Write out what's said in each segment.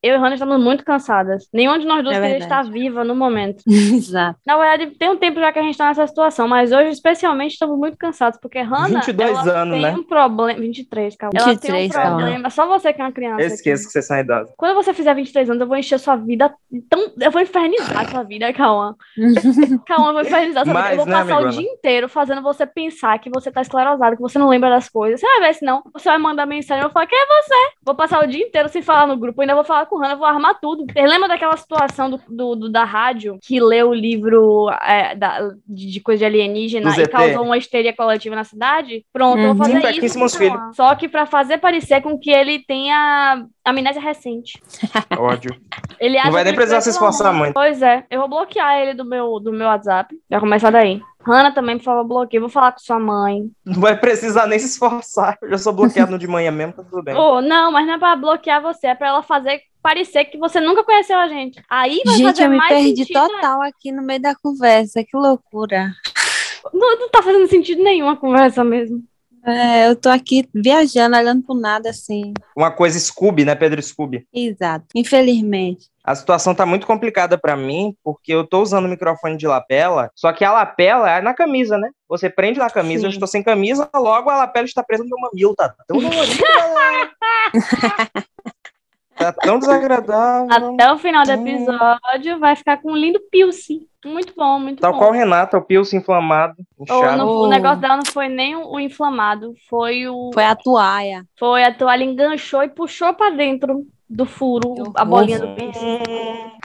Eu e Hannah estamos muito cansadas. Nenhuma de nós duas É queria estar viva no momento. Exato. Na verdade, tem um tempo já que a gente tá nessa situação, mas hoje, especialmente, estamos muito cansados, porque Hannah, 22 ela anos, tem né? um problema... 23, calma. Ela tem um 23, calma. problema... Só você que é uma criança. Eu aqui. esqueço que vocês são idosos. Quando você fizer 23 anos, eu vou encher sua vida tão... Eu vou infernizar sua vida, Cauã. Cauã, eu vou infernizar sua vida. Mais, Eu vou né, passar o dia inteiro fazendo você pensar que você tá esclerosado, que você não lembra das coisas. Você vai ver se não. Você vai mandar mensagem, eu vou falar, quem é você? Vou passar o dia inteiro sem falar no grupo, ainda vou falar com o Hannah, vou armar tudo. Você lembra daquela situação do, do- do- da rádio que leu o livro é, da- de, de coisa de alienígena e causou uma histeria coletiva na cidade? Pronto, eu vou Uhum. fazer Sim, isso. Paquíssimos com o Cauã. Só que pra fazer parecer com que ele tenha amnésia recente. Ódio. Ele acha Não vai nem precisar fez se esforçar muito. Pois é, eu vou bloquear ele do meu, do meu WhatsApp. Vai começar daí. Hannah também, por favor, bloqueia. Vou falar com sua mãe. Não vai precisar nem se esforçar. Eu já sou bloqueado no de manhã mesmo, tá tudo bem. Oh, não, mas não é pra bloquear você, é pra ela fazer parecer que você nunca conheceu a gente. Aí vai Gente, fazer eu me mais perdi sentido. né? total aqui no meio da conversa. Que loucura. Não, não tá fazendo sentido nenhum a conversa mesmo. É, eu tô aqui viajando, olhando pro nada assim. Uma coisa Scooby, né, Pedro Scooby? Exato. Infelizmente. A situação tá muito complicada pra mim, porque eu tô usando o microfone de lapela, só que a lapela é na camisa, né? Você prende na camisa, Sim. eu estou sem camisa, logo a lapela está presa no meu mamilo, tá tão dolorido. Tá tão desagradável. Até o final do Hum. episódio vai ficar com um lindo piercing. Muito bom, muito Tal bom. qual Renata, o Pilsen inflamado, Oh, inchado. não- o Oh. negócio dela não foi nem o, o inflamado, foi o. Foi a toalha. Foi a toalha enganchou e puxou pra dentro do furo Que a bolinha do piercing.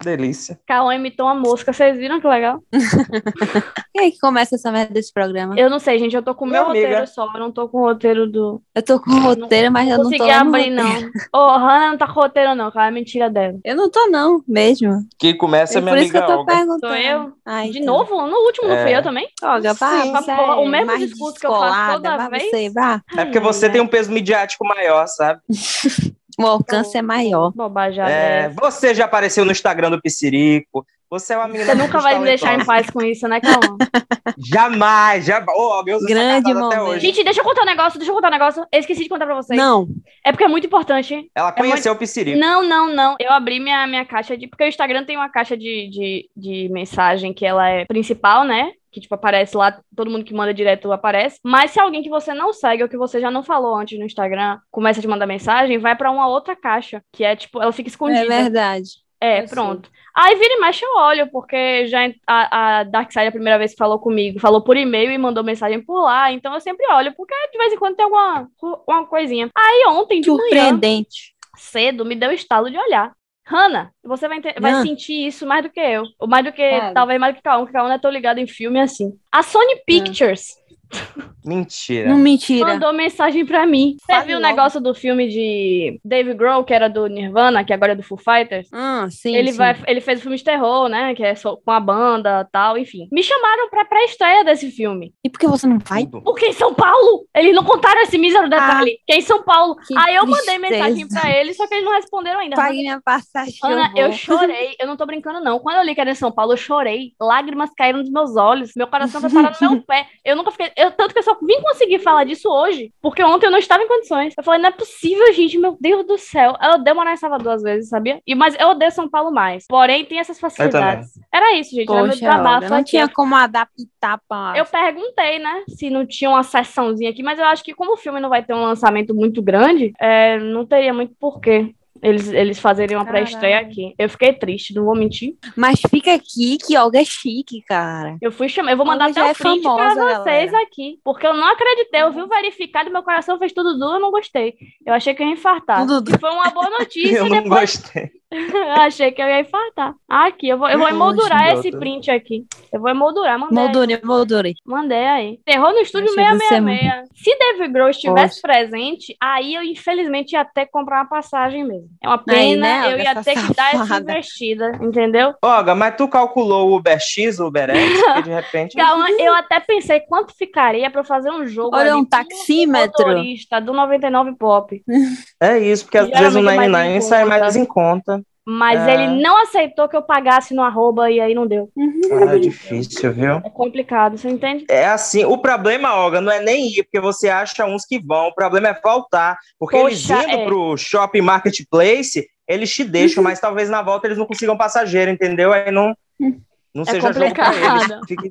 Delícia. Cauã imitou uma mosca, vocês viram que legal? Quem é que começa essa merda desse programa? Eu não sei, gente, eu tô com o meu amiga. roteiro só, eu não tô com o roteiro do. Eu tô com o roteiro, mas eu não tô consegui abrir, não. Ô, Hannah não tá com roteiro, não, cara, é mentira dela. Eu não tô, não, mesmo. Que começa É minha por isso que amiga eu tô Olga. perguntando. Sou eu? Ai, De tá. novo? No último não É. fui eu também? Olga, Porra, o é mesmo mais discurso que eu faço toda vez. Você, vá. É porque você tem um peso midiático maior, sabe? O alcance é maior. Bobajada. É, É. você já apareceu no Instagram do Piscirico. Você é uma menina Você nunca muito vai me deixar em paz com isso, né, Cauã? Jamais, jamais. Ô, meu Deus, Grande momento. hoje. Gente, deixa eu contar um negócio, deixa eu contar um negócio. Eu esqueci de contar pra vocês. Não. É porque é muito importante. Ela conheceu o Piscirico. Não, não, não. Eu abri minha, minha caixa de. Porque o Instagram tem uma caixa de, de, de mensagem que ela é principal, né? Que, tipo, aparece lá, todo mundo que manda direto aparece. Mas se alguém que você não segue ou que você já não falou antes no Instagram começa a te mandar mensagem, vai pra uma outra caixa. Que é, tipo, ela fica É escondida. verdade. É, Eu pronto. Aí vira e mexe eu olho, porque já a, a Darkseid, a primeira vez que falou comigo, falou por e-mail e mandou mensagem por lá. Então eu sempre olho, porque de vez em quando tem alguma uma coisinha. Aí ontem de manhã, Surpreendente. cedo, me deu o estalo de olhar. Hannah, você vai, ente- vai sentir isso mais do que eu. Ou mais do que, Claro. talvez mais do que Kaon, porque Kaon não é tão ligado em filme assim. A Sony Pictures Mentira. Não mentira. mandou mensagem pra mim. Você Fale viu o logo. negócio do filme de Dave Grohl, que era do Nirvana, que agora é do Foo Fighters? Ah, sim, ele sim. vai, ele fez o filme de terror, né? Que é só com a banda tal, enfim. Me chamaram pra pré-estreia desse filme. E por que você não vai? Porque em São Paulo, eles não contaram esse mísero detalhe. que é em São Paulo. Aí eu mandei tristeza. mensagem pra eles, só que eles não responderam ainda. Pague minha passagem. Ana, eu eu chorei, eu não tô brincando, não. Quando eu li que era em São Paulo, eu chorei. Lágrimas caíram dos meus olhos. Meu coração foi parar no meu pé. Eu nunca fiquei. Eu, tanto que eu só vim conseguir falar disso hoje, porque ontem eu não estava em condições. Eu falei, não é possível, gente, meu Deus do céu. Eu odeio morar em Salvador às vezes, sabia? E, mas eu odeio São Paulo mais. Porém, tem essas facilidades. Era isso, gente. era meu Poxa, desabafo não tinha como adaptar pra... Eu perguntei, né, se não tinha uma sessãozinha aqui, mas eu acho que como o filme não vai ter um lançamento muito grande, é, não teria muito porquê eles, eles fazerem uma pré-estreia aqui. Eu fiquei triste, não vou mentir. Mas fica aqui que Olga é chique, cara. Eu fui chamar, eu vou mandar Olga até já o é print pra vocês galera. aqui, porque eu não acreditei, eu vi o verificado, meu coração fez tudo duro, eu não gostei. Eu achei que eu ia infartar. Tudo E foi uma boa notícia, Eu não depois gostei. Eu achei que eu ia infartar. Aqui, eu vou, eu vou emoldurar esse print aqui. Eu vou emoldurar, mandei. aí. Moldure, moldure. Mandei aí. Terror no estúdio Achei você 666. Se Dave Grohl estivesse Poxa. presente, aí eu infelizmente ia ter que comprar uma passagem mesmo. É uma Aí, pena, né, eu ia essa ter que dar essa investida, entendeu? Olga, mas tu calculou o Uber X, o Uber X, porque de repente. Calma, eu até pensei quanto ficaria pra eu fazer um jogo Olha, ali um taxímetro. motorista do 99 Pop. É isso, porque às vezes o é mais 99 em sai mais em conta. Mas É. ele não aceitou que eu pagasse no arroba e aí não deu. Ah, é difícil, viu? É complicado, você entende? É assim, o problema, Olga, não é nem ir, porque você acha uns que vão, o problema é faltar. Porque eles Poxa, indo é. pro shopping marketplace, eles te deixam, mas talvez na volta eles não consigam passageiro, entendeu? Aí não, não É seja jogo pra eles. complicado. Fique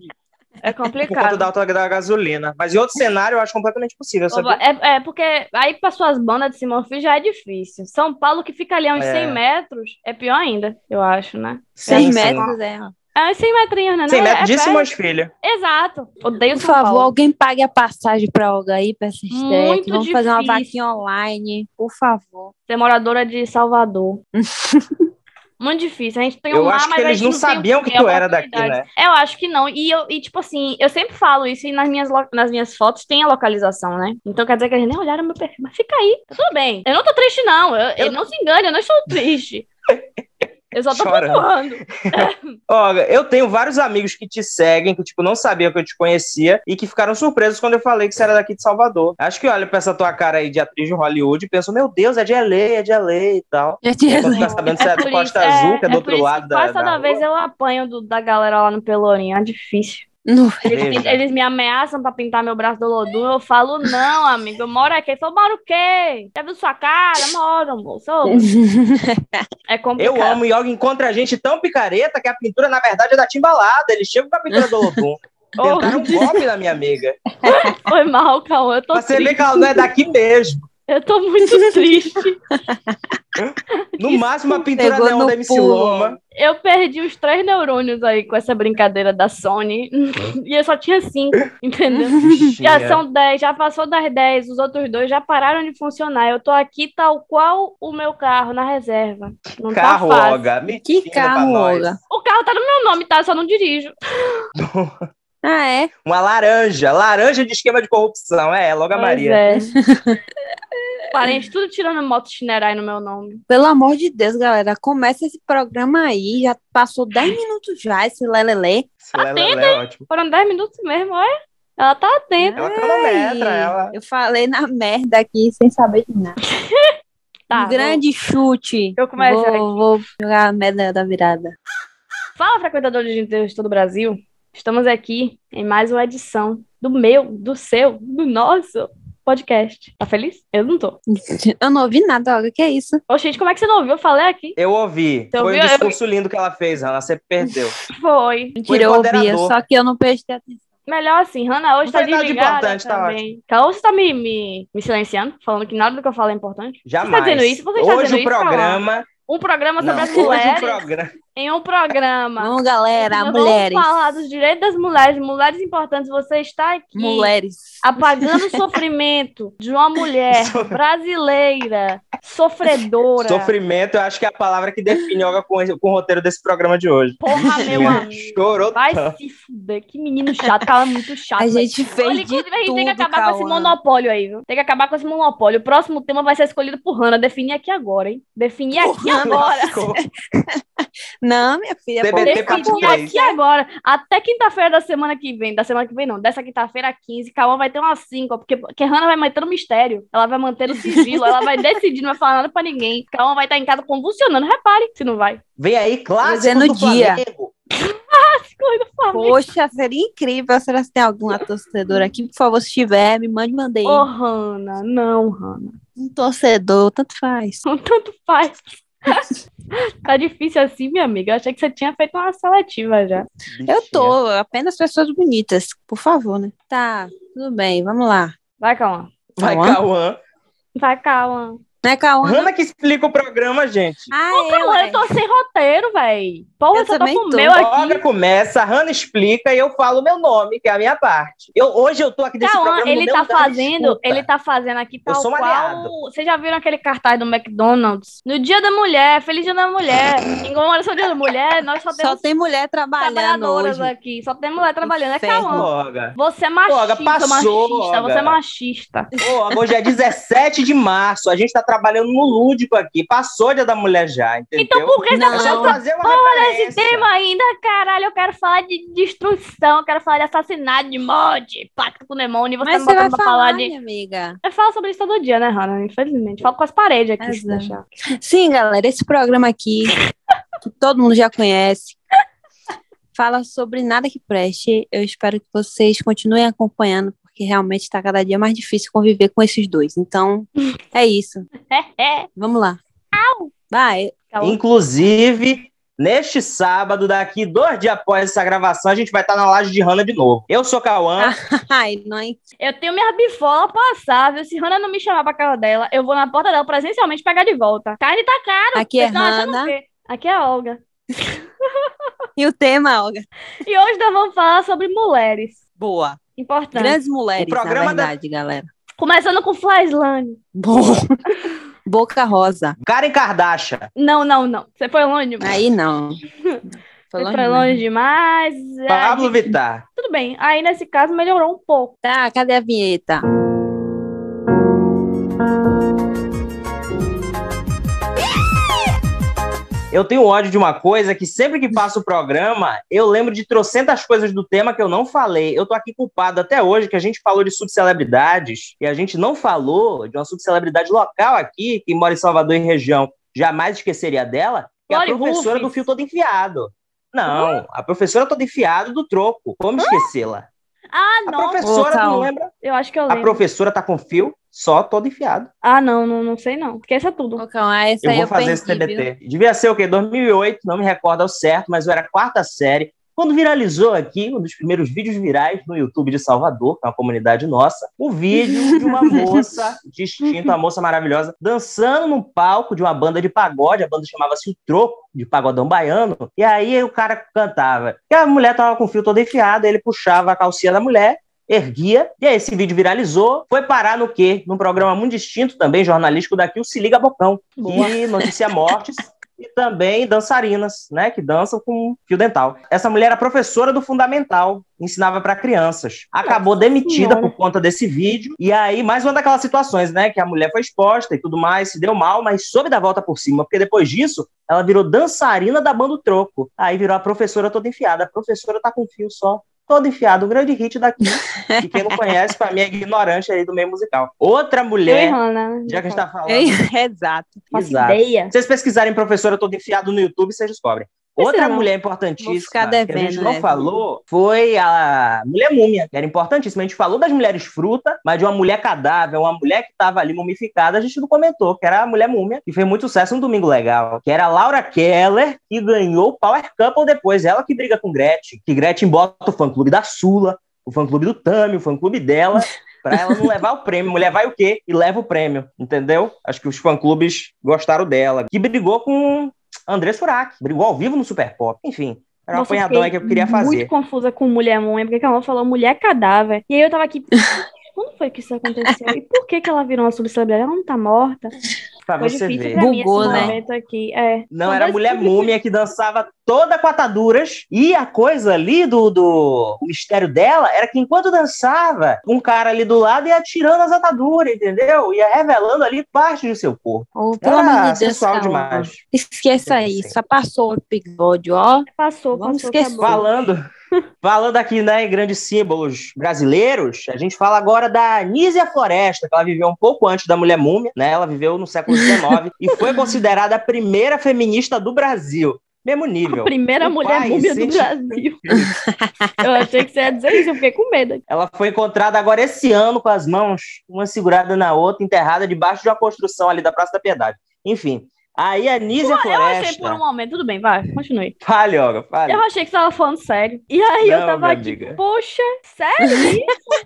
É por conta complicado. da alta da gasolina. Mas em outro cenário eu acho completamente possível. É, é, porque aí para suas bandas de Simão Filho já é difícil. São Paulo, que fica ali a uns É. 100 metros, é pior ainda, eu acho, né? 100 Sim, sim. metros, é. É uns 100 metrinhos, né? 100 Não, metros é de. Simões Filho. Exato. Odeio Por São favor, Paulo. alguém pague a passagem pra Olga aí, pra essa estreia. Muito que Vamos fazer uma difícil. vaquinha online, por favor. Ser moradora de Salvador. Muito difícil. A gente tem Eu um mar, acho que mas a eles gente não sabiam que tu era daqui, Oportunidades. Eu acho que não. E, eu, e tipo assim, eu sempre falo isso e nas minhas, nas minhas fotos tem a localização, né? Então quer dizer que eles nem olharam meu perfil. Mas fica aí, tudo bem. Eu não tô triste, não. Eu, eu não se engane, eu não estou triste. Eu só tô Chorando. Olha, eu tenho vários amigos que te seguem, que, tipo, não sabiam que eu te conhecia e que ficaram surpresos quando eu falei que você era daqui de Salvador. Acho que olha pra essa tua cara aí de atriz de Hollywood e pensam, meu Deus, é de LA, é de LA e tal. E tinha aí, quando fica sabendo que você é do Costa isso- Azul, que é do por outro isso lado da, Quase da toda rua. vez eu apanho do- da galera lá no Pelourinho. É difícil. Não. Eles, eles me ameaçam pra pintar meu braço do Lodum. Eu falo, não, amigo, eu moro aqui. Eu falo, moro o quê? Já viu sua cara? Moro, moço. É complicado. Eu amo Yoga encontra a gente tão picareta que a pintura, na verdade, é da Timbalada. Eles chegam com a pintura do Lodum. Oh, Tentaram um golpe na minha amiga. Foi mal, Cauã. Eu tô Pra você ver triste. que ela não é daqui mesmo. Eu tô muito triste. No Isso máximo, a pintura neon da MC. Loma. Eu perdi os três neurônios aí com essa brincadeira da Sony. E eu só tinha cinco, entendeu? Já Bichinha. são 10, já passou das 10, os outros dois já pararam de funcionar. Eu tô aqui tal qual o meu carro na reserva. Não Carro, tá fácil. Olga. Que carro. Olga? O carro tá no meu nome, tá? Eu só não dirijo. Ah, é? Uma laranja. Laranja de esquema de corrupção. É, Loga Pois Maria. é. Parente, tudo tirando moto Shinerai no meu nome. Pelo amor de Deus, galera, começa esse programa aí. Já passou 10 minutos já, esse lelele. Esse lelé é ótimo. Foram 10 minutos mesmo, olha. Ela tá atenta. Ela cronometra, ela. Eu falei na merda aqui sem saber de nada. Tá, um grande chute. Eu começo vou, aqui. vou jogar a merda da virada. Fala, frequentadores de entrevista do Brasil. Estamos aqui em mais uma edição do meu, do seu, do nosso podcast. Tá feliz? Eu não tô. Eu não ouvi nada, Olga. Que é isso? Ô, gente, como é que você não ouviu? Eu falei aqui. Eu ouvi. Você Foi ouviu? um discurso lindo que ela fez, Ana. Você perdeu. Foi. Mentira, eu ouvia, só que eu não prestei atenção. Melhor assim, Hannah hoje Não tá desligada importante, tá também. Caô, você tá me, me, me silenciando? Falando que nada do que eu falo é importante? Jamais. dizendo isso? Você está Hoje dizendo o isso, programa. Um programa sobre Não, as hoje o mulheres. programa. Em um programa. Vamos, galera, Nós mulheres. Vamos falar dos direitos das mulheres, mulheres importantes. Você está aqui Mulheres. apagando o sofrimento de uma mulher brasileira, sofredora. Sofrimento, eu acho que é a palavra que define Olga com, com o roteiro desse programa de hoje. Porra, meu amigo. Chorou Vai tanto. se fuder, que menino chato, cara muito chato. A gente fez Olha, de inclusive, a gente tem que tudo, acabar com esse monopólio aí, viu? Tem que acabar com esse monopólio. O próximo tema vai ser escolhido por Hannah. Definir aqui agora, hein? Definir aqui agora. Não, minha filha. TBT Definir três. aqui agora. Até quinta-feira da semana que vem. Da semana que vem, não. Dessa quinta-feira, 15. Cauã vai ter umas 5, porque, porque Hannah vai manter o mistério. Ela vai manter o sigilo. ela vai decidir, não vai falar nada pra ninguém. Cauã vai estar em casa convulsionando. Repare se não vai. Vem aí, clássico Dizendo do dia. Flamengo. Poxa, seria incrível. Será que tem alguma torcedora aqui? Por favor, se tiver, me mande mandei. Ô, Hannah. Não, Hannah. Um torcedor, tanto faz. Tanto faz. tá difícil assim, minha amiga. Eu achei que você tinha feito uma seletiva já. Eu tô, apenas pessoas bonitas, por favor, né? Tá, tudo bem, vamos lá. Vai, Cauã. Vai, Cauã? Cauã. Vai, Cauã. Não é Cauã? Hanna que explica o programa, gente. Ah, Cauã, é, eu tô sem roteiro, véi. Porra, Eu eu só tô com o meu Olga aqui. começa, a Hanna explica e eu falo o meu nome, que é a minha parte. Eu, hoje eu tô aqui nesse Cauã, programa ele meu tá fazendo, ele tá fazendo aqui Eu tal sou um qual. Vocês já viram aquele cartaz do McDonald's? No Dia da Mulher, Feliz Dia da Mulher. Em comemoração do Dia da Mulher, nós só Só temos tem mulher trabalhando trabalhadoras hoje. aqui. Só tem mulher trabalhando. É Inferno. Cauã. Olga. Você é machista, Olga, passou, machista. Você é Olga. machista. Ô, hoje é 17 de março, a gente tá trabalhando no lúdico aqui. Passou dia da mulher já, entendeu? Então por que você Não. falando fazer uma esse referência. tema ainda, caralho? Eu quero falar de destruição, eu quero falar de assassinato, de morte, pacto com o demônio. E você Mas me você vai falar falar, de. amiga. Eu falo sobre isso todo dia, né, Hannah? Infelizmente. Falo com as paredes aqui, se Exato. deixar. Sim, galera, esse programa aqui, que todo mundo já conhece, fala sobre nada que preste. Eu espero que vocês continuem acompanhando, porque realmente está cada dia mais difícil conviver com esses dois. Então, é isso. Vamos lá. Vai, Cauã. Inclusive, neste sábado, daqui dois dias após essa gravação, a gente vai estar na laje de Hanna de novo. Eu sou Cauã. ai, nós. Eu tenho minha bifola passável. Se Hannah não me chamar pra casa dela, eu vou na porta dela presencialmente pegar de volta. Carne tá caro. Aqui é Vocês tão achando Hannah. o quê? Aqui é a Olga. E o tema, Olga? E hoje nós vamos falar sobre mulheres. Boa. Importante. Grandes mulheres, O programa na da- verdade, galera. Começando com Flyslane. Boa. Boca Rosa. Karen Kardashian. Não, não, não. Você foi longe demais. Aí não. Foi longe foi longe demais. Pablo Aí, Vittar. tudo bem. Aí, nesse caso, melhorou um pouco. Tá, cadê a vinheta? Eu tenho ódio de uma coisa que sempre que passo o programa, eu lembro de trocentas coisas do tema que eu não falei. Eu tô aqui culpado até hoje que a gente falou de subcelebridades e a gente não falou de uma subcelebridade local aqui, que mora em Salvador e região. Jamais esqueceria dela, que é a professora do fio todo enfiado. Não, a professora toda enfiada do troco. Como esquecê-la? Ah, A não. professora, Ô, tu não lembra? Eu acho que eu A lembro. professora tá com fio só todo enfiado. Ah, não, não, não sei não. Esqueça tudo. Cauã, essa Eu aí vou eu fazer perdi, esse TBT. Devia ser o quê? 2008, não me recordo ao certo, mas eu era quarta série. Quando viralizou aqui, um dos primeiros vídeos virais no YouTube de Salvador, que é uma comunidade nossa, um vídeo de uma moça distinta, uma moça maravilhosa, dançando num palco de uma banda de pagode, a banda chamava-se O Troco, de pagodão baiano, e aí o cara cantava. E a mulher tava com o fio todo enfiado, ele puxava a calcinha da mulher, erguia, e aí esse vídeo viralizou, foi parar no quê? Num programa muito distinto também, jornalístico daqui, o Se Liga Bocão, Boa. que noticia mortes e também dançarinas, né, que dançam com fio dental. Essa mulher era professora do fundamental, ensinava para crianças. Acabou demitida Senhora. por conta desse vídeo. E aí, mais uma daquelas situações, né, que a mulher foi exposta e tudo mais, se deu mal, mas soube dar volta por cima, porque depois disso, ela virou dançarina da banda O Troco. Aí virou a professora toda enfiada. A professora tá com fio só. Todo enfiado, um grande hit daqui. E quem não conhece, pra mim, é ignorante aí do meio musical. Outra mulher, Hannah. né? já que a gente tá falando. Exato. Exato. ideia. Se vocês pesquisarem professora todo enfiado no YouTube, vocês descobrem. Outra não. mulher importantíssima que a gente não essa. falou foi a mulher múmia, que era importantíssima. A gente falou das mulheres fruta, mas de uma mulher cadáver, uma mulher que estava ali mumificada, a gente não comentou, que era a mulher múmia, que fez muito sucesso no Domingo Legal, que era a Laura Keller, que ganhou o Power Couple depois. Ela que briga com Gretchen, que Gretchen bota o fã-clube da Sula, o fã-clube do Tami, o fã-clube dela, pra ela não levar o prêmio. Mulher vai o quê? E leva o prêmio, entendeu? Acho que os fã-clubes gostaram dela. Que brigou com André Surak, brigou ao vivo no Super Pop. Enfim, era um Nossa, apanhadão que eu queria Muito fazer. confusa com mulher múmia, porque ela falou mulher cadáver. E aí eu tava aqui. Quando foi que isso aconteceu? E por que que ela virou uma subcelebridade? Ela não tá morta? Pra Foi você ver. pra mim Bugou, esse né? aqui. É. Não, era a mulher múmia que dançava toda com ataduras. E a coisa ali do, do o mistério dela era que enquanto dançava, um cara ali do lado ia tirando as ataduras, entendeu? Ia revelando ali parte do seu corpo. Ô, pelo amor de Deus, demais. Esqueça isso. passou o episódio, ó. Passou, Vamos passou, esquecer. acabou. Falando, falando aqui né, em grandes símbolos brasileiros, a gente fala agora da Anísia Floresta, que ela viveu um pouco antes da Mulher Múmia, né? Ela viveu no século XIX e foi considerada a primeira feminista do Brasil. Mesmo nível. Primeira O mulher pai múmia do Brasil. eu achei que você ia dizer isso, eu fiquei com medo. Ela foi encontrada agora esse ano com as mãos, uma segurada na outra, enterrada debaixo de uma construção ali da Praça da Piedade. Enfim, aí a Anísia Eu achei Floresta... por um momento, tudo bem, vai, continue. Fale, Olga, fale. Eu achei que você tava falando sério. E aí eu Não, tava minha aqui, amiga. poxa, sério?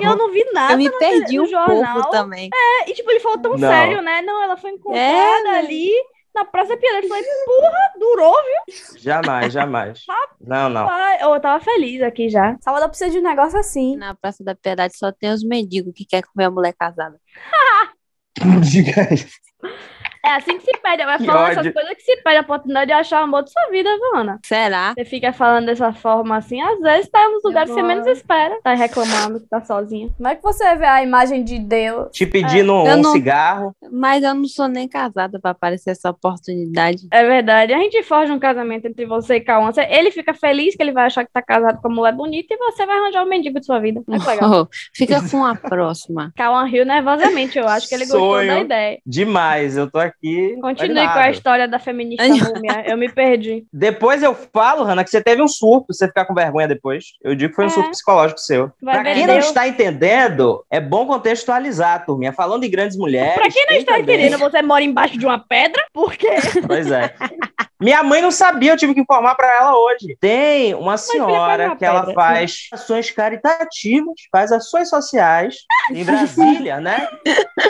E eu não vi nada Eu me perdi no um jornal. pouco também. É, e tipo, ele falou tão Não. sério, né? Não, ela foi encontrada É, né? ali na Praça Piedade. Eu falei, porra, durou, viu? Jamais, jamais. Não, não. Eu tava feliz aqui já. Salvador precisa de um negócio assim. Na Praça da Piedade só tem os mendigos que querem comer a mulher casada. Diga isso. É assim que se perde. Vai falando essas coisas que se perde a oportunidade de achar o amor de sua vida, viu, Ana? Será? Você fica falando dessa forma assim, às vezes tá nos lugares que você menos espera. Tá reclamando que tá sozinha. Como é que você vê a imagem de Deus? Te pedindo Eu um não- cigarro. Mas eu não sou nem casada pra aparecer essa oportunidade. É verdade. A gente forja um casamento entre você e Cauã. Ele fica feliz que ele vai achar que tá casado com uma mulher bonita e você vai arranjar o mendigo de sua vida. É legal. Oh, fica com a próxima. Cauã riu nervosamente, eu acho que ele gostou Sonho. da ideia. Demais. mais. Eu tô aqui. Continue animado. com a história da feminista múmia. Eu me perdi. Depois eu falo, Hanna, que você teve um surto, você ficar com vergonha depois. Eu digo que foi um É. surto psicológico seu. Vai pra quem não Deus. está entendendo, é bom contextualizar, turminha. Falando em grandes mulheres. Pra quem não está também- entendendo, você mora embaixo de uma pedra? Por quê? Pois é. Minha mãe não sabia, eu tive que informar pra ela hoje. Tem uma faz senhora que ela pedra, faz ações caritativas, faz ações sociais em Brasília, né?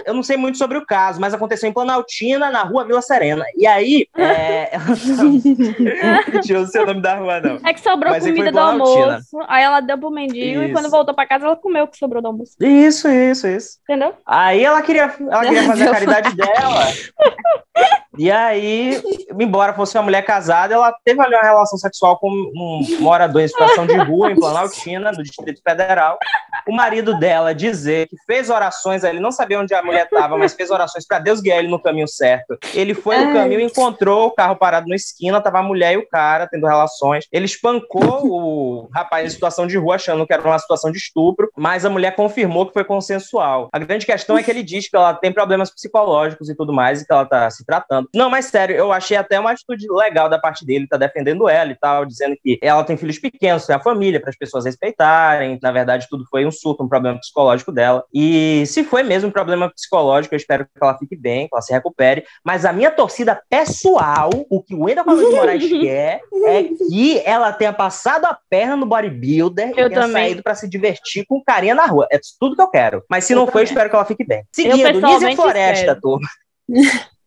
Eu não sei muito sobre o caso, mas aconteceu em Planaltina, na rua Vila Serena. E aí, é... eu não sei o nome da rua, não. É que sobrou Mas comida do almoço. Aí ela deu pro mendigo e Isso. quando voltou pra casa, ela comeu o que sobrou do almoço. Isso, isso, isso. Entendeu? Aí ela queria, ela queria fazer a caridade dela. E aí, embora fosse uma mulher casada, ela teve ali uma relação sexual com um morador em situação de rua em Planaltina, no Distrito Federal. O marido dela dizer que fez orações, ele não sabia onde a mulher estava, mas fez orações para Deus guiar ele no caminho certo. Ele foi no Ai. caminho, encontrou o carro parado na esquina, tava a mulher e o cara tendo relações. Ele espancou o rapaz em situação de rua, achando que era uma situação de estupro, mas a mulher confirmou que foi consensual. A grande questão é que ele diz que ela tem problemas psicológicos e tudo mais, e que ela tá se tratando. Não, mas sério, eu achei até uma atitude legal da parte dele, tá defendendo ela e tal, dizendo que ela tem filhos pequenos, tem a família, para as pessoas respeitarem. Na verdade, tudo foi um surto, um problema psicológico dela. E se foi mesmo um problema psicológico, eu espero que ela fique bem, que ela se recupere. Mas a minha torcida pessoal, o que o Wendel Paulo de Moraes quer, é que ela tenha passado a perna no bodybuilder Eu e tenha também. saído para se divertir com carinha na rua. É tudo que eu quero. Mas se Eu não também. espero que ela fique bem. Seguindo, pessoalmente Floresta, espero. turma.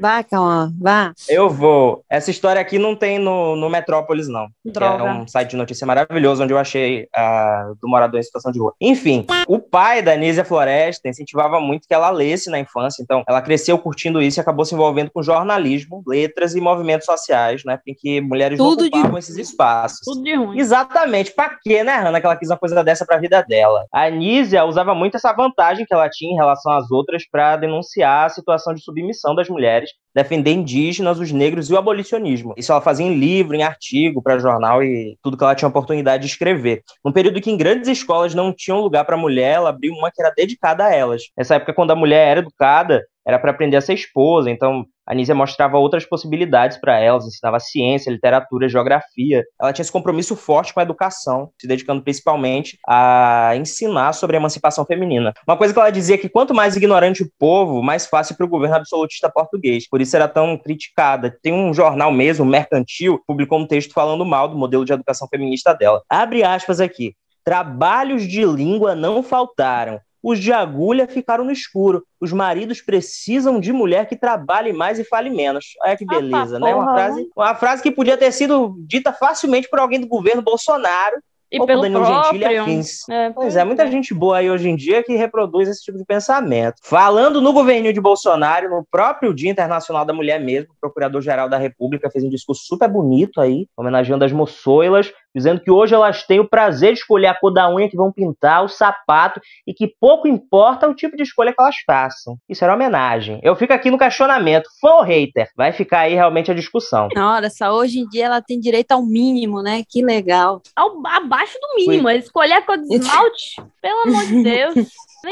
Vá, calma, vá. Eu vou. Essa história aqui não tem no, no Metrópolis, não. Droga. É um site de notícia maravilhoso, onde eu achei ah, do morador em situação de rua. Enfim, o pai da Nízia Floresta incentivava muito que ela lesse na infância. Então, ela cresceu curtindo isso e acabou se envolvendo com jornalismo, letras e movimentos sociais, né? Em que mulheres Tudo não de ocupavam ruim. esses espaços. Tudo de ruim. Exatamente. Pra quê, né, Hannah, que ela quis uma coisa dessa pra vida dela? A Anísia usava muito essa vantagem que ela tinha em relação às outras pra denunciar a situação de submissão das mulheres, defender indígenas, os negros e o abolicionismo. Isso ela fazia em livro, em artigo, pra jornal e tudo que ela tinha oportunidade de escrever. Num período que em grandes escolas não tinham lugar pra mulher, ela abriu uma que era dedicada a elas. Nessa época, quando a mulher era educada, era para aprender a ser esposa, então a Nízia mostrava outras possibilidades para elas, ensinava ciência, literatura, geografia. Ela tinha esse compromisso forte com a educação, se dedicando principalmente a ensinar sobre a emancipação feminina. Uma coisa que ela dizia é que quanto mais ignorante o povo, mais fácil para o governo absolutista português. Por isso era tão criticada. Tem um jornal mesmo, Mercantil, publicou um texto falando mal do modelo de educação feminista dela. Abre aspas aqui. Trabalhos de língua não faltaram. Os de agulha ficaram no escuro. Os maridos precisam de mulher que trabalhe mais e fale menos. Olha que Ah, beleza, tá, né? Uma frase, uma frase que podia ter sido dita facilmente por alguém do governo Bolsonaro E ou pelo Danilo Gentili afins. É, Pois é, muita gente boa aí hoje em dia que reproduz esse tipo de pensamento. Falando no governo de Bolsonaro, no próprio Dia Internacional da Mulher mesmo, o Procurador-Geral da República fez um discurso super bonito aí, homenageando as moçoilas, dizendo que hoje elas têm o prazer de escolher a cor da unha que vão pintar, o sapato, e que pouco importa o tipo de escolha que elas façam. Isso era uma homenagem. Eu fico aqui no questionamento, fã ou hater? Vai ficar aí realmente a discussão. Olha só, hoje em dia ela tem direito ao mínimo, né? Que legal. Ao- abaixo do mínimo. Escolher a cor de esmalte, pelo amor de Deus.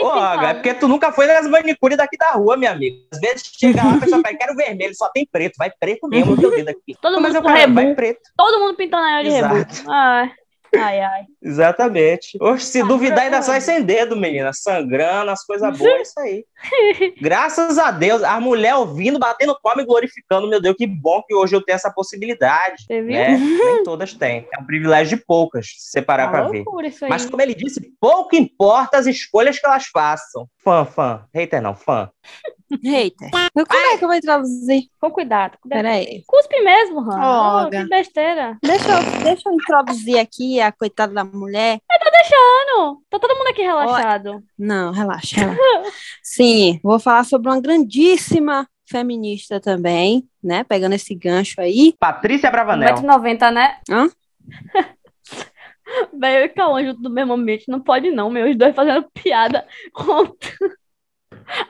Ô, é porque tu nunca foi nas manicures daqui da rua, minha amiga. Às vezes chega lá, a pessoa fala, quero vermelho, só tem preto. Vai preto mesmo, teu dedo aqui. Todo Mas mundo eu quero, rebu. vai preto. Todo mundo pintando a de rebu. Exato. Ai, ai, ai. Exatamente. Oxe, se duvidar, ainda sai sem dedo, menina. Sangrando, as coisas boas, é isso aí. Graças a Deus, a mulher ouvindo, batendo palma e glorificando, meu Deus, que bom que hoje eu tenho essa possibilidade. Você viu? Né? Nem todas têm. É um privilégio de poucas, se separar Uma pra ver. loucura isso aí. Mas como ele disse, pouco importa as escolhas que elas façam. Fã, fã. Hater não, fã. Mas Como é que eu vou traduzir? Com cuidado. cuidado. Peraí. Cuspe mesmo. Olga. Oh, que besteira. Deixa eu, deixa eu introduzir aqui a coitada da mulher. Mano, tá todo mundo aqui relaxado. Não, relaxa, relaxa. Sim, vou falar sobre uma grandíssima feminista também, né? Pegando esse gancho aí. Patrícia Bravanel. 1,90m, né? Hã? Velho, eu e Cauã junto no mesmo ambiente. Não pode não, meu. Os dois fazendo piada com-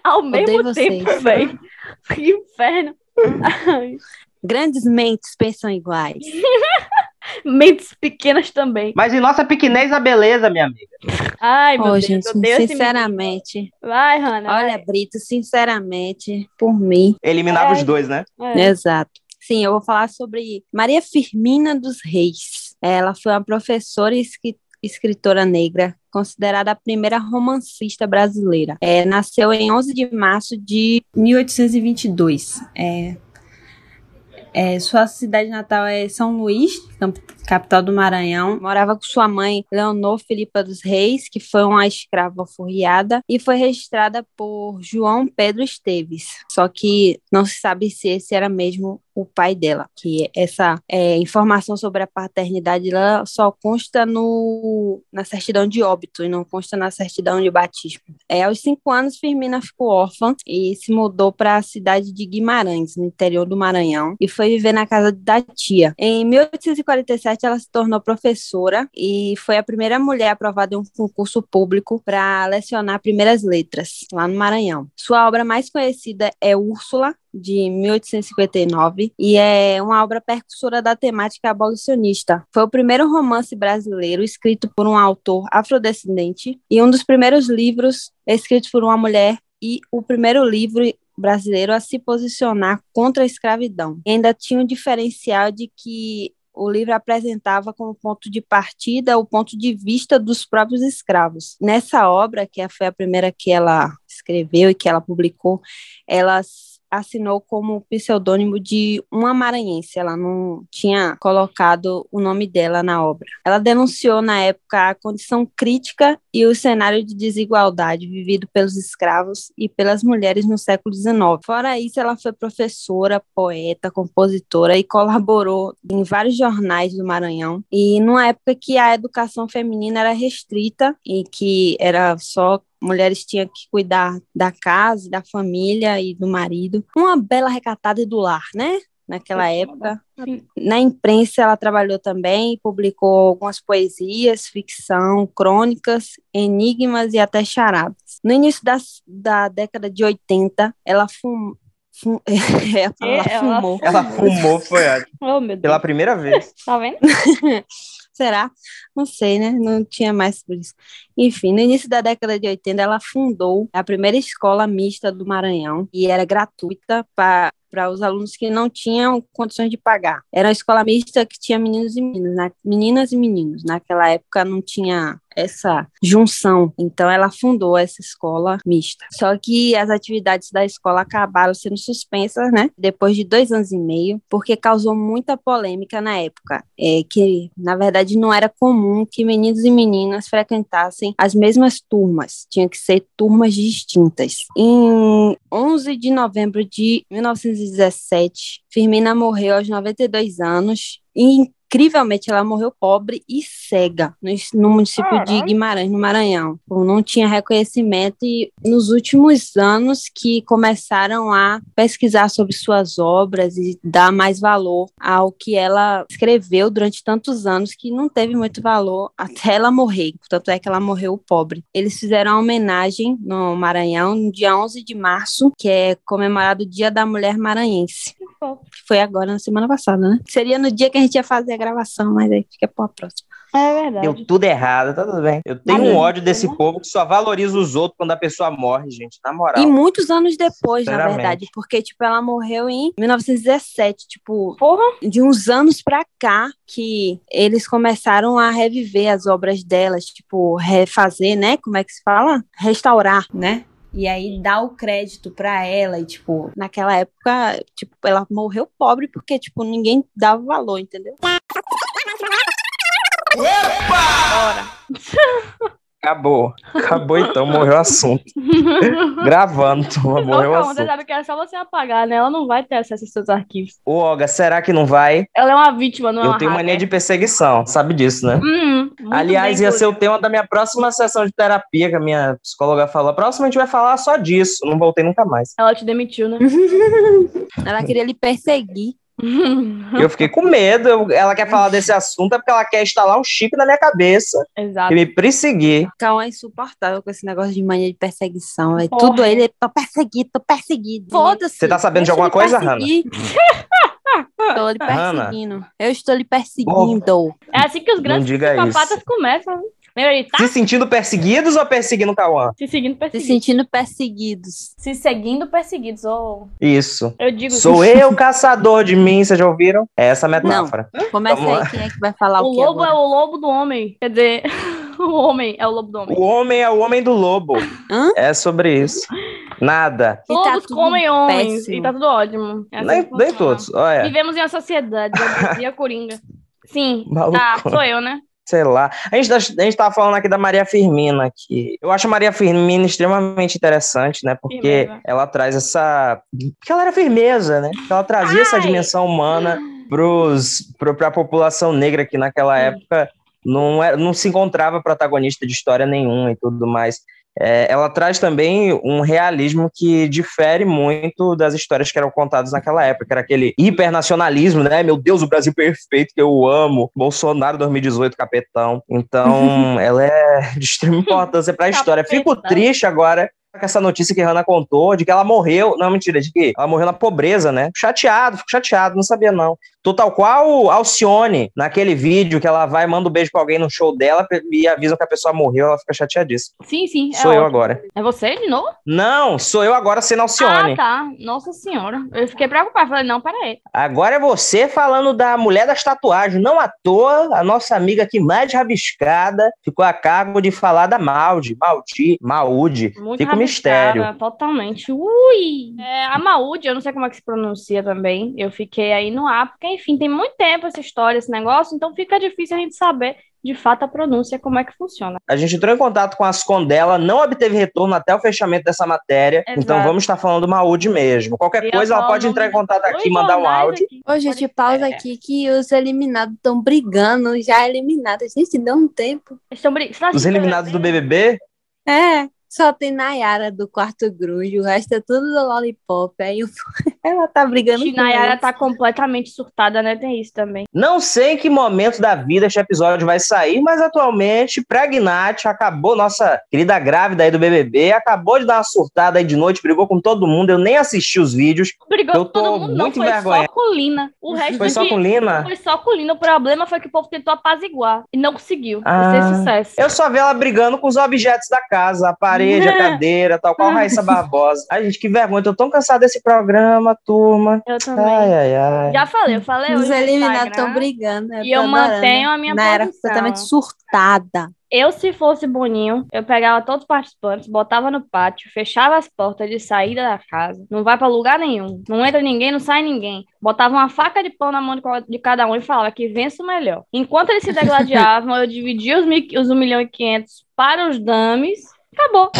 ao mesmo Odeio tempo, velho. Que inferno. Ai, Grandes mentes pensam iguais. Mentes pequenas também. Mas em nossa pequenez a beleza, minha amiga. Ai, meu Ô, Deus, gente, meu Deus. esse sinceramente. Vai, Hannah. Olha, Brito, sinceramente, por mim. Eliminava É. os dois, né? vai. É. Exato. Sim, eu vou falar sobre Maria Firmina dos Reis. Ela foi uma professora e escritora negra, considerada a primeira romancista brasileira. É, nasceu em 11 de março de 1822. É, é, sua cidade natal é São Luís, capital do Maranhão. Morava com sua mãe, Leonor Filipa dos Reis, que foi uma escrava forriada, e foi registrada por João Pedro Esteves. Só que não se sabe se esse era mesmo o pai dela, que essa é, informação sobre a paternidade dela só consta no, na certidão de óbito e não consta na certidão de batismo. É, aos cinco anos, Firmina ficou órfã e se mudou para a cidade de Guimarães, no interior do Maranhão, e foi viver na casa da tia. Em 1847, ela se tornou professora e foi a primeira mulher aprovada em um concurso público para lecionar primeiras letras lá no Maranhão. Sua obra mais conhecida é Úrsula, de 1859, e é uma obra percussora da temática abolicionista. Foi o primeiro romance brasileiro escrito por um autor afrodescendente e um dos primeiros livros escritos por uma mulher e o primeiro livro brasileiro a se posicionar contra a escravidão. E ainda tinha um diferencial de que o livro apresentava como ponto de partida o ponto de vista dos próprios escravos. Nessa obra, que foi a primeira que ela escreveu e que ela publicou, ela assinou como pseudônimo de uma maranhense, ela não tinha colocado o nome dela na obra. Ela denunciou na época a condição crítica e o cenário de desigualdade vivido pelos escravos e pelas mulheres no século XIX. Fora isso, ela foi professora, poeta, compositora e colaborou em vários jornais do Maranhão. E numa época que a educação feminina era restrita e que era só mulheres tinham que cuidar da casa, da família e do marido. Uma bela recatada e do lar, né? Naquela época. Na imprensa ela trabalhou também, publicou algumas poesias, ficção, crônicas, enigmas e até charadas. No início da, da década de 80, ela. Fum, é, ela É, ela fumou. Ela fumou, foi ótimo. Oh, meu Deus. Pela primeira vez. Tá vendo? Será? Não sei, né? Não tinha mais por isso. Enfim, no início da década de 80, ela fundou a primeira escola mista do Maranhão e era gratuita para para os alunos que não tinham condições de pagar. Era uma escola mista que tinha meninos e meninas, na, meninas e meninos. Naquela época não tinha essa junção. Então ela fundou essa escola mista. Só que as atividades da escola acabaram sendo suspensas, né? Depois de dois anos e meio, porque causou muita polêmica na época. É que, na verdade, não era comum que meninos e meninas frequentassem as mesmas turmas. Tinha que ser turmas distintas. Em 11 de novembro de 1917, Firmina morreu aos 92 anos. E incrivelmente ela morreu pobre e cega no, no município Caralho. de Guimarães, no Maranhão. Não tinha reconhecimento e nos últimos anos que começaram a pesquisar sobre suas obras e dar mais valor ao que ela escreveu durante tantos anos que não teve muito valor até ela morrer. Tanto é que ela morreu pobre. Eles fizeram uma homenagem no Maranhão no dia 11 de março, que é comemorado o Dia da Mulher Maranhense que foi agora na semana passada, né? Seria no dia que a gente ia fazer a gravação, mas aí fica para a próxima. É verdade. Deu tudo errado, tá tudo bem. Eu tenho Mas- um ódio desse povo que só valoriza os outros quando a pessoa morre, gente. Na moral. E muitos anos depois, na verdade, porque tipo ela morreu em 1917, tipo, Porra. de uns anos pra cá que eles começaram a reviver as obras delas, tipo, refazer, né? Como é que se fala? Restaurar, né? E aí dá o crédito pra ela e tipo, naquela época, tipo, ela morreu pobre porque tipo ninguém dava valor, entendeu? Acabou. Acabou então, morreu o assunto. Gravando, turma, morreu o Não, você assunto. sabe que é só você apagar, né? Ela não vai ter acesso aos seus arquivos. Ô, Olga, será que não vai? Ela é uma vítima, não é Eu uma tenho hacker. mania de perseguição, sabe disso, né? Hum, Aliás, ia ser o tema da minha próxima sessão de terapia, que a minha psicóloga falou. Próxima a gente vai falar só disso. Não voltei nunca mais. Ela te demitiu, né? Ela queria lhe perseguir. Eu fiquei com medo. eu- ela quer falar desse assunto é porque ela quer instalar um chip na minha cabeça Exato. e me perseguir. Cauã é insuportável com esse negócio de mania de perseguição. É tudo ele, tô perseguido, tô perseguido. Foda-se. Você tá sabendo de alguma coisa, perseguir. Estou lhe Hannah. perseguindo. Eu estou lhe perseguindo. É assim que os grandes psicopatas começam. Lembra de tá? Se sentindo perseguidos ou perseguindo o Cauã? Se seguindo Se perseguidos. sentindo perseguidos. Se seguindo perseguidos. Oh, Isso. eu digo Sou eu, caçador de mim, vocês já ouviram? É essa a metáfora. Começa Vamos lá. aí, quem é que vai falar o, O que lobo agora? é o lobo do homem. Quer dizer, o homem é o lobo do homem. O homem é o homem do lobo. Hã? É sobre isso. Nada. E tá Todos tudo comem homens. péssimo. E tá tudo ótimo. É assim Nem, nem todos. Olha, Vivemos em uma sociedade. já dizia Coringa. Sim. Maluco. Ah, sou eu, né? Sei lá. A gente, tá- a gente tava falando aqui da Maria Firmina, que eu acho a Maria Firmina extremamente interessante, né? Porque Firmeza. ela traz essa. Porque ela era firmeza, né? Ela trazia essa Ai. dimensão humana pros, pro, pra população negra que naquela Sim. época não, era, não se encontrava protagonista de história nenhuma e tudo mais. É, ela traz também um realismo que difere muito das histórias que eram contadas naquela época, que era aquele hipernacionalismo, né? Meu Deus, o Brasil perfeito que eu amo, Bolsonaro 2018, capetão. Então, ela é de extrema importância para a história. Fico triste agora com essa notícia que a Hannah contou, de que ela morreu, não, mentira, de que ela morreu na pobreza, né? Chateado, fico chateado, não sabia não. Tô tal qual Alcione, naquele vídeo que ela vai manda um beijo pra alguém no show dela e avisa que a pessoa morreu, ela fica chateadíssima. Sim, sim. é Sou eu ótimo. agora. É você de novo? Não, sou eu agora sendo Alcione. Ah, tá. Nossa senhora. Eu fiquei preocupada. Falei, não, peraí. Agora é você falando da mulher das tatuagens. Não à toa, a nossa amiga aqui mais rabiscada ficou a cargo de falar da Maldi, Maldi, Maude. Muito Fica o mistério. Totalmente. Ui! É, a Maúde, eu não sei como é que se pronuncia também. Eu fiquei aí no ar, porque, enfim, tem muito tempo essa história, esse negócio, então fica difícil a gente saber de fato a pronúncia, como é que funciona. A gente entrou em contato com a Ascom dela, não obteve retorno até o fechamento dessa matéria. Exato. Então vamos estar falando do Maude mesmo. Qualquer ia coisa, ela pode entrar em contato aqui, mandar um áudio. aqui. Ô, gente, pausa é, aqui que os eliminados estão brigando, já eliminados. Gente, deu um tempo. tá Os eliminados do? BBB? É, só tem Nayara do quarto grunge, o resto é tudo do Lollipop. Aí eu- ela tá brigando com Nayara tá completamente surtada, né? Tem isso também. Não sei em que momento da vida este episódio vai sair, mas atualmente, Pregnat acabou, nossa querida grávida aí do BBB, acabou de dar uma surtada aí de noite, brigou com todo mundo. Eu nem assisti os vídeos. Brigou Eu com todo tô mundo, não. muito Foi só com Lina. O resto Foi só de- com Lina? Foi só com Lina. O problema foi que o povo tentou apaziguar e não conseguiu. Ah. Foi sem sucesso. Eu só vi ela brigando com os objetos da casa, a parede, a cadeira, tal qual Raíssa Barbosa. Ai, gente, que vergonha. Tô tão cansado desse programa, turma. Eu também. Ai, ai, ai. Já falei, eu falei Os eliminados estão brigando. E eu mantenho a minha Nayara posição. completamente surtada. Eu, se fosse Boninho, eu pegava todos os participantes, botava no pátio, fechava as portas de saída da casa. Não vai pra lugar nenhum. Não entra ninguém, não sai ninguém. Botava uma faca de pão na mão de cada um e falava que vença o melhor. Enquanto eles se degladiavam, eu dividia os, mil, os 1 milhão e 500 para os dames. Acabou.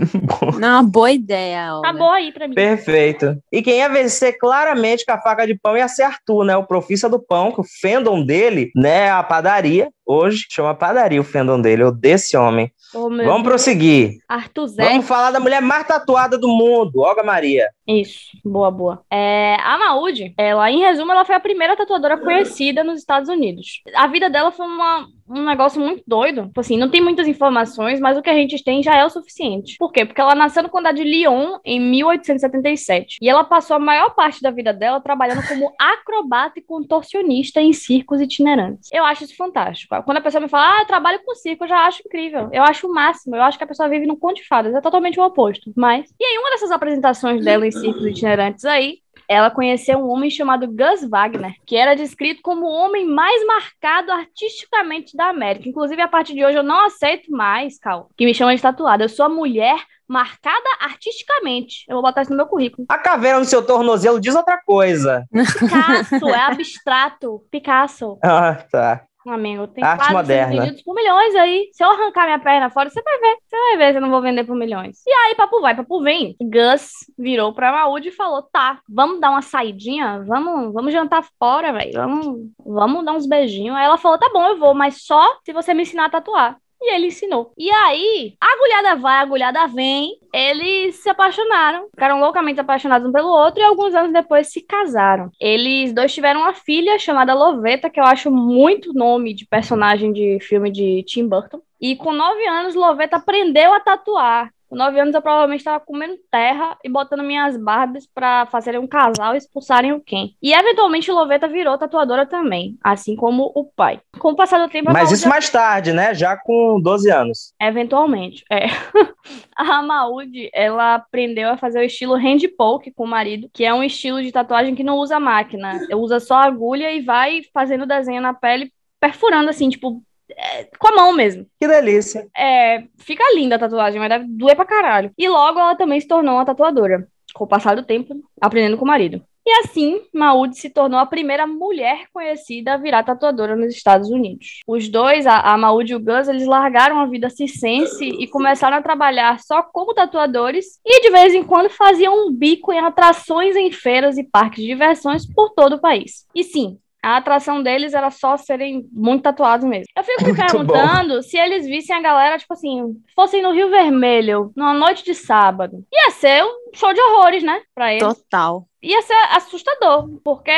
Não, é uma boa ideia, Olga. Acabou aí pra mim. Perfeito. E quem ia vencer claramente com a faca de pão ia ser Arthur, né? O profissa do pão, que o fandom dele, né? A padaria. Hoje chama padaria o fandom dele, eu desse homem. Oh, Vamos Deus. prosseguir. Arthur Zé. Vamos falar da mulher mais tatuada do mundo, Olga Maria. Isso, boa, boa. É, a Maud, ela, em resumo, ela foi a primeira tatuadora conhecida nos Estados Unidos. A vida dela foi uma- um negócio muito doido. Tipo Assim, não tem muitas informações, mas o que a gente tem já é o suficiente. Por quê? Porque ela nasceu no condado de Lyon em 1877. E ela passou a maior parte da vida dela trabalhando como acrobata e contorcionista em circos itinerantes. Eu acho isso fantástico. Quando a pessoa me fala, ah, eu trabalho com circo, eu já acho incrível. Eu acho o máximo. Eu acho que a pessoa vive num conto de fadas. É totalmente o oposto. Mas. E aí, uma dessas apresentações dela em circos itinerantes aí, ela conheceu um homem chamado Gus Wagner, que era descrito como o homem mais marcado artisticamente da América. Inclusive, a partir de hoje, eu não aceito mais, Cal, que me chama de tatuada. Eu sou a mulher marcada artisticamente. Eu vou botar isso no meu currículo. A caveira no seu tornozelo diz outra coisa. Picasso, é abstrato. Picasso. Ah, tá. Amigo, tem Arte moderna. vendidos por milhões aí. Se eu arrancar minha perna fora, você vai ver. Você vai ver se eu não vou vender por milhões. E aí, papo vai, papo vem. Gus virou pra Maúde e falou: tá, vamos dar uma saidinha? Vamos, vamos jantar fora, velho. Vamos, vamos dar uns beijinhos. Aí ela falou: tá bom, eu vou, mas só se você me ensinar a tatuar. E ele ensinou. E aí, a agulhada vai, a agulhada vem. Eles se apaixonaram, ficaram loucamente apaixonados um pelo outro e alguns anos depois se casaram. Eles dois tiveram uma filha chamada Loveta, que eu acho muito nome de personagem de filme de Tim Burton. E com nove anos, Loveta aprendeu a tatuar. Com 9 anos eu provavelmente estava comendo terra e botando minhas Barbies pra fazerem um casal e expulsarem o Ken. E eventualmente Loveta virou tatuadora também, assim como o pai. Com o passar do tempo... Mas isso mais tarde, né? Já com 12 anos. Eventualmente, é. A Maúde, ela aprendeu a fazer o estilo hand poke com o marido, que é um estilo de tatuagem que não usa máquina, usa só agulha e vai fazendo desenho na pele, perfurando assim, tipo, é, com a mão mesmo. Que delícia. É, fica linda a tatuagem, mas deve doer pra caralho. E logo ela também se tornou uma tatuadora, com o passar do tempo, aprendendo com o marido. E assim, Maud se tornou a primeira mulher conhecida a virar tatuadora nos Estados Unidos. Os dois, a, a Maud e o Gus, eles largaram a vida circense e começaram a trabalhar só como tatuadores e de vez em quando faziam um bico em atrações em feiras e parques de diversões por todo o país. E sim, a atração deles era só serem muito tatuados mesmo. Eu fico me Muito perguntando se eles vissem a galera, tipo assim, fossem no Rio Vermelho, numa noite de sábado. Ia ser um show de horrores, né? Pra eles. Total. Ia ser assustador, porque,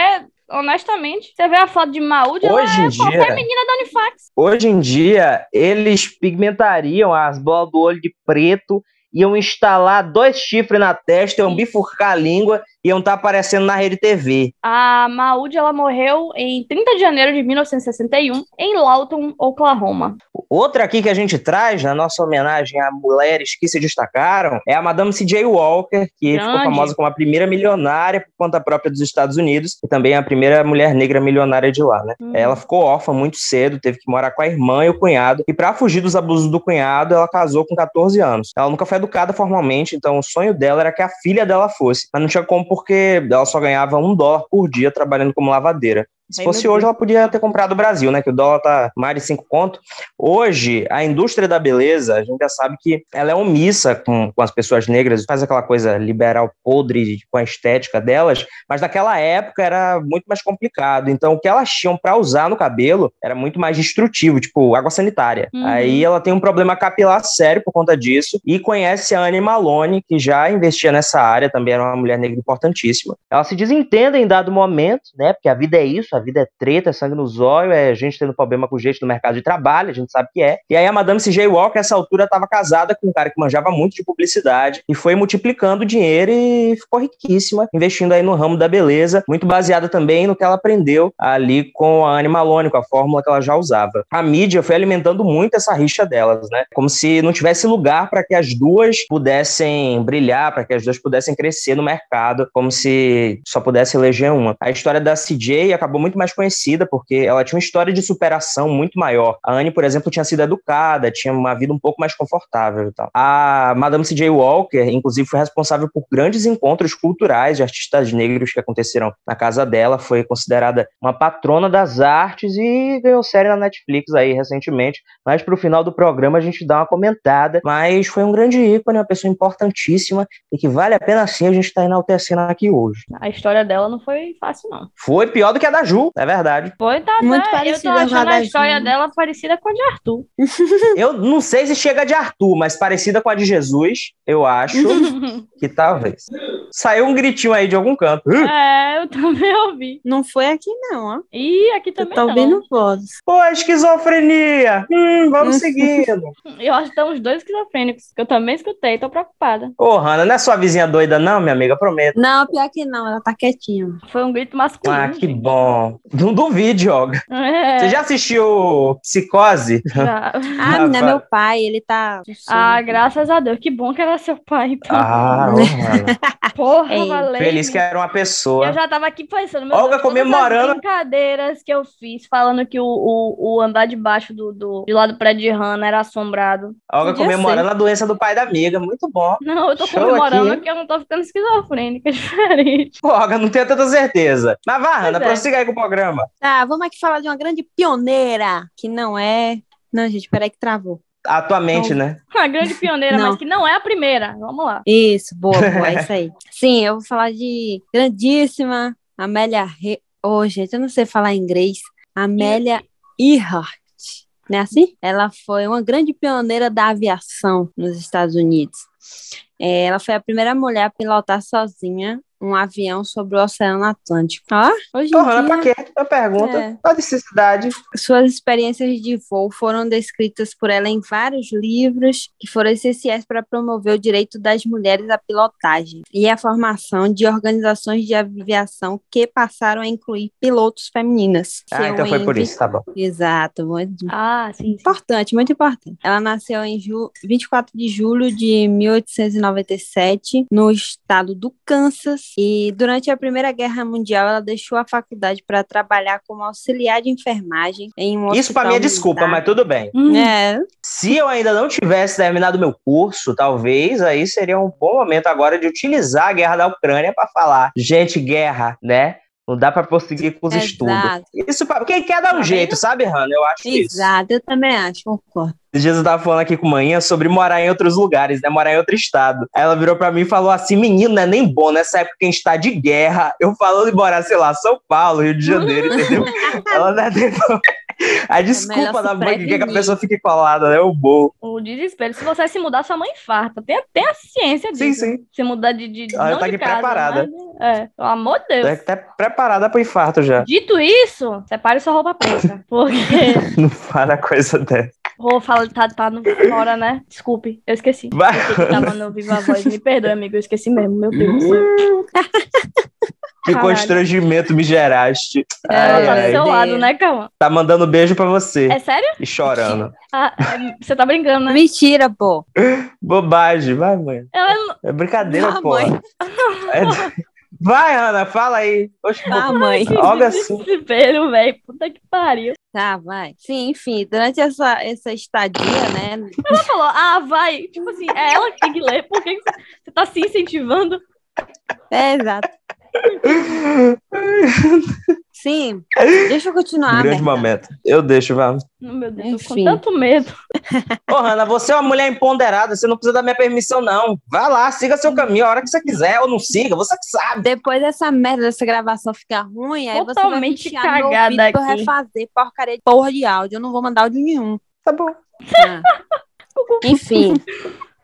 honestamente, você vê a foto de Maúde, ela Hoje é em qualquer dia- menina da Unifax. Hoje em dia, eles pigmentariam as bolas do olho de preto, iam instalar dois chifres na testa, iam bifurcar a língua, iam estar aparecendo na rede TV. A Maúde, ela morreu em 30 de janeiro de 1961, em Lawton, Oklahoma. Outra aqui que a gente traz na nossa homenagem a mulheres que se destacaram é a Madame C.J. Walker, que ficou Grande. famosa como a primeira milionária por conta própria dos Estados Unidos e também a primeira mulher negra milionária de lá, né? Hum. Ela ficou órfã muito cedo, teve que morar com a irmã e o cunhado, e para fugir dos abusos do cunhado, ela casou com 14 anos. Ela nunca foi educada formalmente, então o sonho dela era que a filha dela fosse, mas não tinha como porque ela só ganhava um dólar por dia trabalhando como lavadeira. Se fosse hoje, ela podia ter comprado o Brasil, né? Que o dólar tá mais de 5 conto. Hoje, a indústria da beleza, a gente já sabe que ela é omissa com, com as pessoas negras, faz aquela coisa liberal podre com a estética delas, mas naquela época era muito mais complicado. Então, o que elas tinham para usar no cabelo era muito mais destrutivo, tipo água sanitária. Uhum. Aí ela tem um problema capilar sério por conta disso e conhece a Anne Malone, que já investia nessa área, também era uma mulher negra importantíssima. Elas se desentendem em dado momento, né? Porque a vida é isso, a vida é treta, é sangue nos olhos, é gente tendo problema com gente no mercado de trabalho, a gente sabe que é. E aí a Madame C.J. Walker, nessa altura, estava casada com um cara que manjava muito de publicidade e foi multiplicando o dinheiro e ficou riquíssima, investindo aí no ramo da beleza, muito baseada também no que ela aprendeu ali com a Anne Malone, com a fórmula que ela já usava. A mídia foi alimentando muito essa rixa delas, né? Como se não tivesse lugar para que as duas pudessem brilhar, para que as duas pudessem crescer no mercado, como se só pudesse eleger uma. A história da CJ acabou muito mais conhecida porque ela tinha uma história de superação muito maior. A Anne, por exemplo, tinha sido educada, tinha uma vida um pouco mais confortável e tal. A Madame C.J. Walker, inclusive, foi responsável por grandes encontros culturais de artistas negros que aconteceram na casa dela, foi considerada uma patrona das artes e ganhou série na Netflix aí recentemente. Mas pro final do programa a gente dá uma comentada. Mas foi um grande ícone, uma pessoa importantíssima e que vale a pena sim a gente estar enaltecendo aqui hoje. A história dela não foi fácil, não. Foi pior do que a da Ju, é verdade. Foi, tá, Muito tá, eu tô parecida com a achando da a história Ju. dela parecida com a de Arthur. Eu não sei se chega de Arthur, mas parecida com a de Jesus, eu acho que talvez. Saiu um gritinho aí de algum canto. É, eu também ouvi. Não foi aqui, não, ó. E aqui Eu também tô não. ouvindo vozes. Pô, esquizofrenia. Hum, vamos seguindo. Eu acho que estão os dois esquizofrênicos, que eu também escutei, tô preocupada. Ô, Hanna, não é sua vizinha doida, não, minha amiga? Prometo. Não, pior que não, ela tá quietinha. Foi um grito masculino. Ah, que bom. Não duvide, Olga. É, Você já assistiu Psicose? já. Ah, menina, é meu pai, ele tá. Ah, graças a Deus. Que bom que era seu pai, então. Ah, Hanna. Porra, Ei, valeu. Feliz que era uma pessoa. Eu já tava aqui pensando, meu Olga Deus, comemorando. as brincadeiras que eu fiz, falando que o, o, o andar de baixo do, do, de lá do prédio de Hanna era assombrado. Olga Podia comemorando a doença do pai da amiga. Muito bom. Não, eu tô Show comemorando aqui. que eu não tô ficando esquizofrênica, é diferente. Pô, Olga, não tenho tanta certeza. Mas vá, Hanna, é. prossiga aí com o programa. Tá, vamos aqui falar de uma grande pioneira, que não é. Não, gente, peraí que travou. Atualmente, Não. né? Uma grande pioneira, mas que não é a primeira. Vamos lá. Isso, boa, boa, é isso aí. Sim, eu vou falar de grandíssima Amélia. Re... Oh, gente, eu não sei falar inglês. Amélia Earhart. Não é assim? Ela foi uma grande pioneira da aviação nos Estados Unidos. É, ela foi a primeira mulher a pilotar sozinha um avião sobre o Oceano Atlântico. Ó, hoje em Porra, dia, pra quê? Eu pergunto. É. Qual a necessidade? Suas experiências de voo foram descritas por ela em vários livros que foram essenciais para promover o direito das mulheres à pilotagem e a formação de organizações de aviação que passaram a incluir pilotos femininas. Ah, Seu então foi por isso, tá bom. Exato, muito Ah, sim, sim. importante, muito importante. Ela nasceu em ju 24 de julho de 1897 no estado do Kansas e durante a Primeira Guerra Mundial ela deixou a faculdade para trabalhar como auxiliar de enfermagem em um Isso pra mim é desculpa, mas tudo bem. Hum, É, Se eu ainda não tivesse terminado meu curso, talvez aí seria um bom momento agora de utilizar a guerra da Ucrânia pra falar, gente, guerra, né? Não dá pra prosseguir com os Exato. estudos. Isso pra... quem quer dar um Tá jeito, sabe, Hannah? Eu acho isso. exato, eu também acho, concordo. Esses dias eu tava falando aqui com manhã sobre morar em outros lugares, né? Morar em outro estado. Aí ela virou pra mim e falou assim: menino, não é nem bom nessa época que a gente tá de guerra. Eu falando de morar, sei lá, São Paulo, Rio de Janeiro, entendeu? ela não é nem bom. A desculpa melhor da mãe que quer que a pessoa fique colada, né? O bom. O desespero. Se você se mudar, sua mãe infarta. Tem, tem a ciência disso. Sim, sim. Se mudar de. de Ela não tá aqui casa, preparada. mas- é, pelo amor de Deus. Tá até preparada pro infarto já. Dito isso, separe sua roupa preta. Porque. Não fala coisa dessa. Vou falar, tá, tá no fora, né? Desculpe, eu esqueci. Vai. Eu tava no Viva Voz. Me perdoe, amigo, eu esqueci mesmo. Meu Deus do céu. Que Caralho. constrangimento me geraste. Ela Ai, tá do ai. seu Deus. lado, né, calma? Tá mandando beijo pra você. É sério? E chorando. Ah, é- você tá brincando, né? Mentira, pô. Bobagem. Vai, mãe. Ela É brincadeira, pô. mãe. Vai, Ana, fala aí. Oxe, Tá, mãe. Algo assim. Desespero, velho. Puta que pariu. Tá, vai. Sim, enfim, durante essa, essa estadia, né? Ela falou, ah, vai. Tipo assim, é ela que tem que ler. Por que você tá se incentivando? É, exato. Sim, deixa eu continuar. Grande Berta. momento. Eu deixo, vai. Oh, meu Deus, tô com Enfim. tanto medo. Ô, Hanna, você é uma mulher empoderada, você não precisa da minha permissão, não. Vai lá, siga seu caminho a hora que você quiser, ou não siga, você que sabe. Depois dessa merda dessa gravação ficar ruim, aí você vai me Totalmente enfiar no meu cagada ouvido pra eu aqui. refazer porcaria de porra de áudio. Eu não vou mandar áudio nenhum. Tá bom. Ah. Enfim,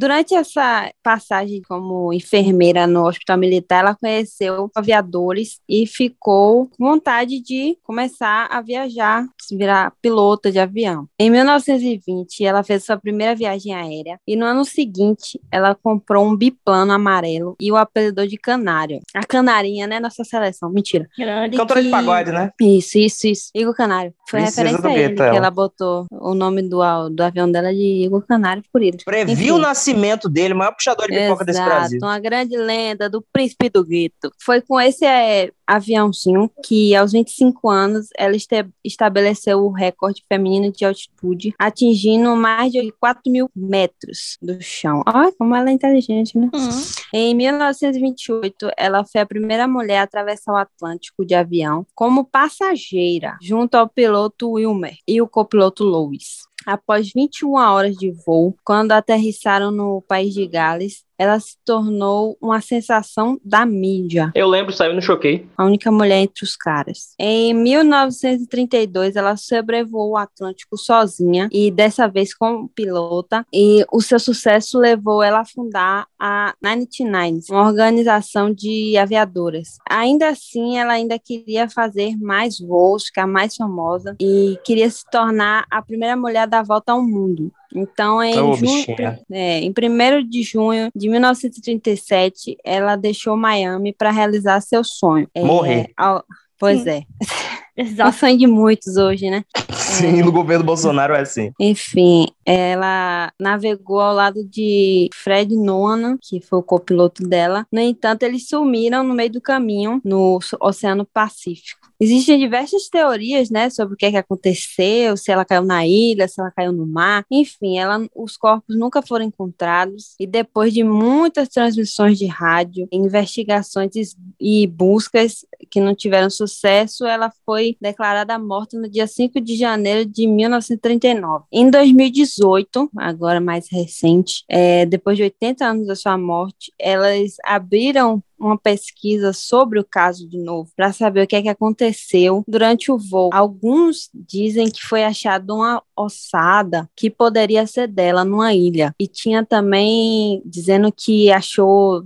durante essa passagem como enfermeira no hospital militar, ela conheceu aviadores e ficou com vontade de começar a viajar, se virar pilota de avião. Em 1920, ela fez sua primeira viagem aérea e no ano seguinte, ela comprou um biplano amarelo e o apelidou de Canário. A Canarinha, né? Nossa seleção. Mentira. Grande. Cantora de que- pagode, né? Isso, isso, isso. Igor Canário. Foi Princesa referência do a ele que ela. ela botou o nome do, do avião dela de Igor Canário por ele. Previu Enfim. o nascimento dele, o maior puxador de pipoca desse Brasil. uma grande lenda do príncipe do gueto. Foi com esse é, aviãozinho que, aos 25 anos, ela este- estabeleceu o recorde feminino de altitude, atingindo mais de 4 mil metros do chão. Olha como ela é inteligente, né? Hum. Em 1928, ela foi a primeira mulher a atravessar o Atlântico de avião como passageira, junto ao piloto Wilmer e o copiloto Louis. Após 21 horas de voo, quando aterrissaram no país de Gales, ela se tornou uma sensação da mídia, Eu lembro, saiu no Choquei. a única mulher entre os caras. Em 1932, ela sobrevoou o Atlântico sozinha e dessa vez como pilota, e o seu sucesso levou ela a fundar a 99, uma organização de aviadoras. Ainda assim, ela ainda queria fazer mais voos, ficar mais famosa e queria se tornar a primeira mulher da volta ao mundo. Então, em, Ô, junho, é, em 1 de junho de 1937, ela deixou Miami para realizar seu sonho. É, Morrer. ao- pois Sim. é. É o sonho de muitos hoje, né? Sim, no governo Bolsonaro é assim. Enfim, ela navegou ao lado de Fred Nolan, que foi o copiloto dela. No entanto, eles sumiram no meio do caminho no Oceano Pacífico. Existem diversas teorias, né, sobre o que, é que aconteceu, se ela caiu na ilha, se ela caiu no mar. Enfim, ela, os corpos nunca foram encontrados e depois de muitas transmissões de rádio, investigações e- buscas que não tiveram sucesso, ela foi declarada morta no dia 5 de janeiro de 1939. Em 2018, agora mais recente, é, depois de 80 anos da sua morte, elas abriram uma pesquisa sobre o caso de novo, para saber o que é que aconteceu durante o voo. Alguns dizem que foi achado uma ossada que poderia ser dela numa ilha. E tinha também dizendo que achou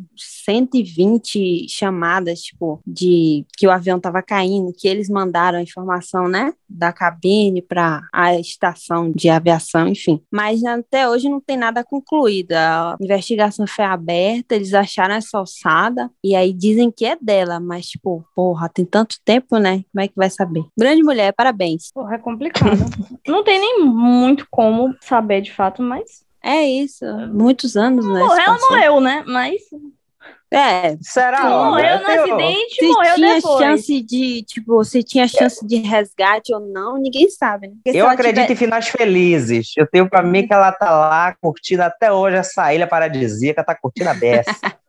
120 chamadas, tipo, de que o avião tava caindo, que eles mandaram a informação, né, da cabine para a estação de aviação, enfim. Mas até hoje não tem nada concluído. A investigação foi aberta, eles acharam essa alçada e aí dizem que é dela, mas tipo, porra, tem tanto tempo, né? Como é que vai saber? Grande mulher, parabéns. Porra, é complicado. não tem nem muito como saber de fato, mas é isso, muitos anos, né? Morreu, ela morreu, né? Mas. É. Será? Morreu no acidente se morreu tinha depois. chance de, tipo, se tinha chance de resgate ou não, ninguém sabe, né? Eu acredito tiver- em finais felizes. Eu tenho pra mim que ela tá lá curtindo até hoje essa ilha paradisíaca, tá curtindo a beça.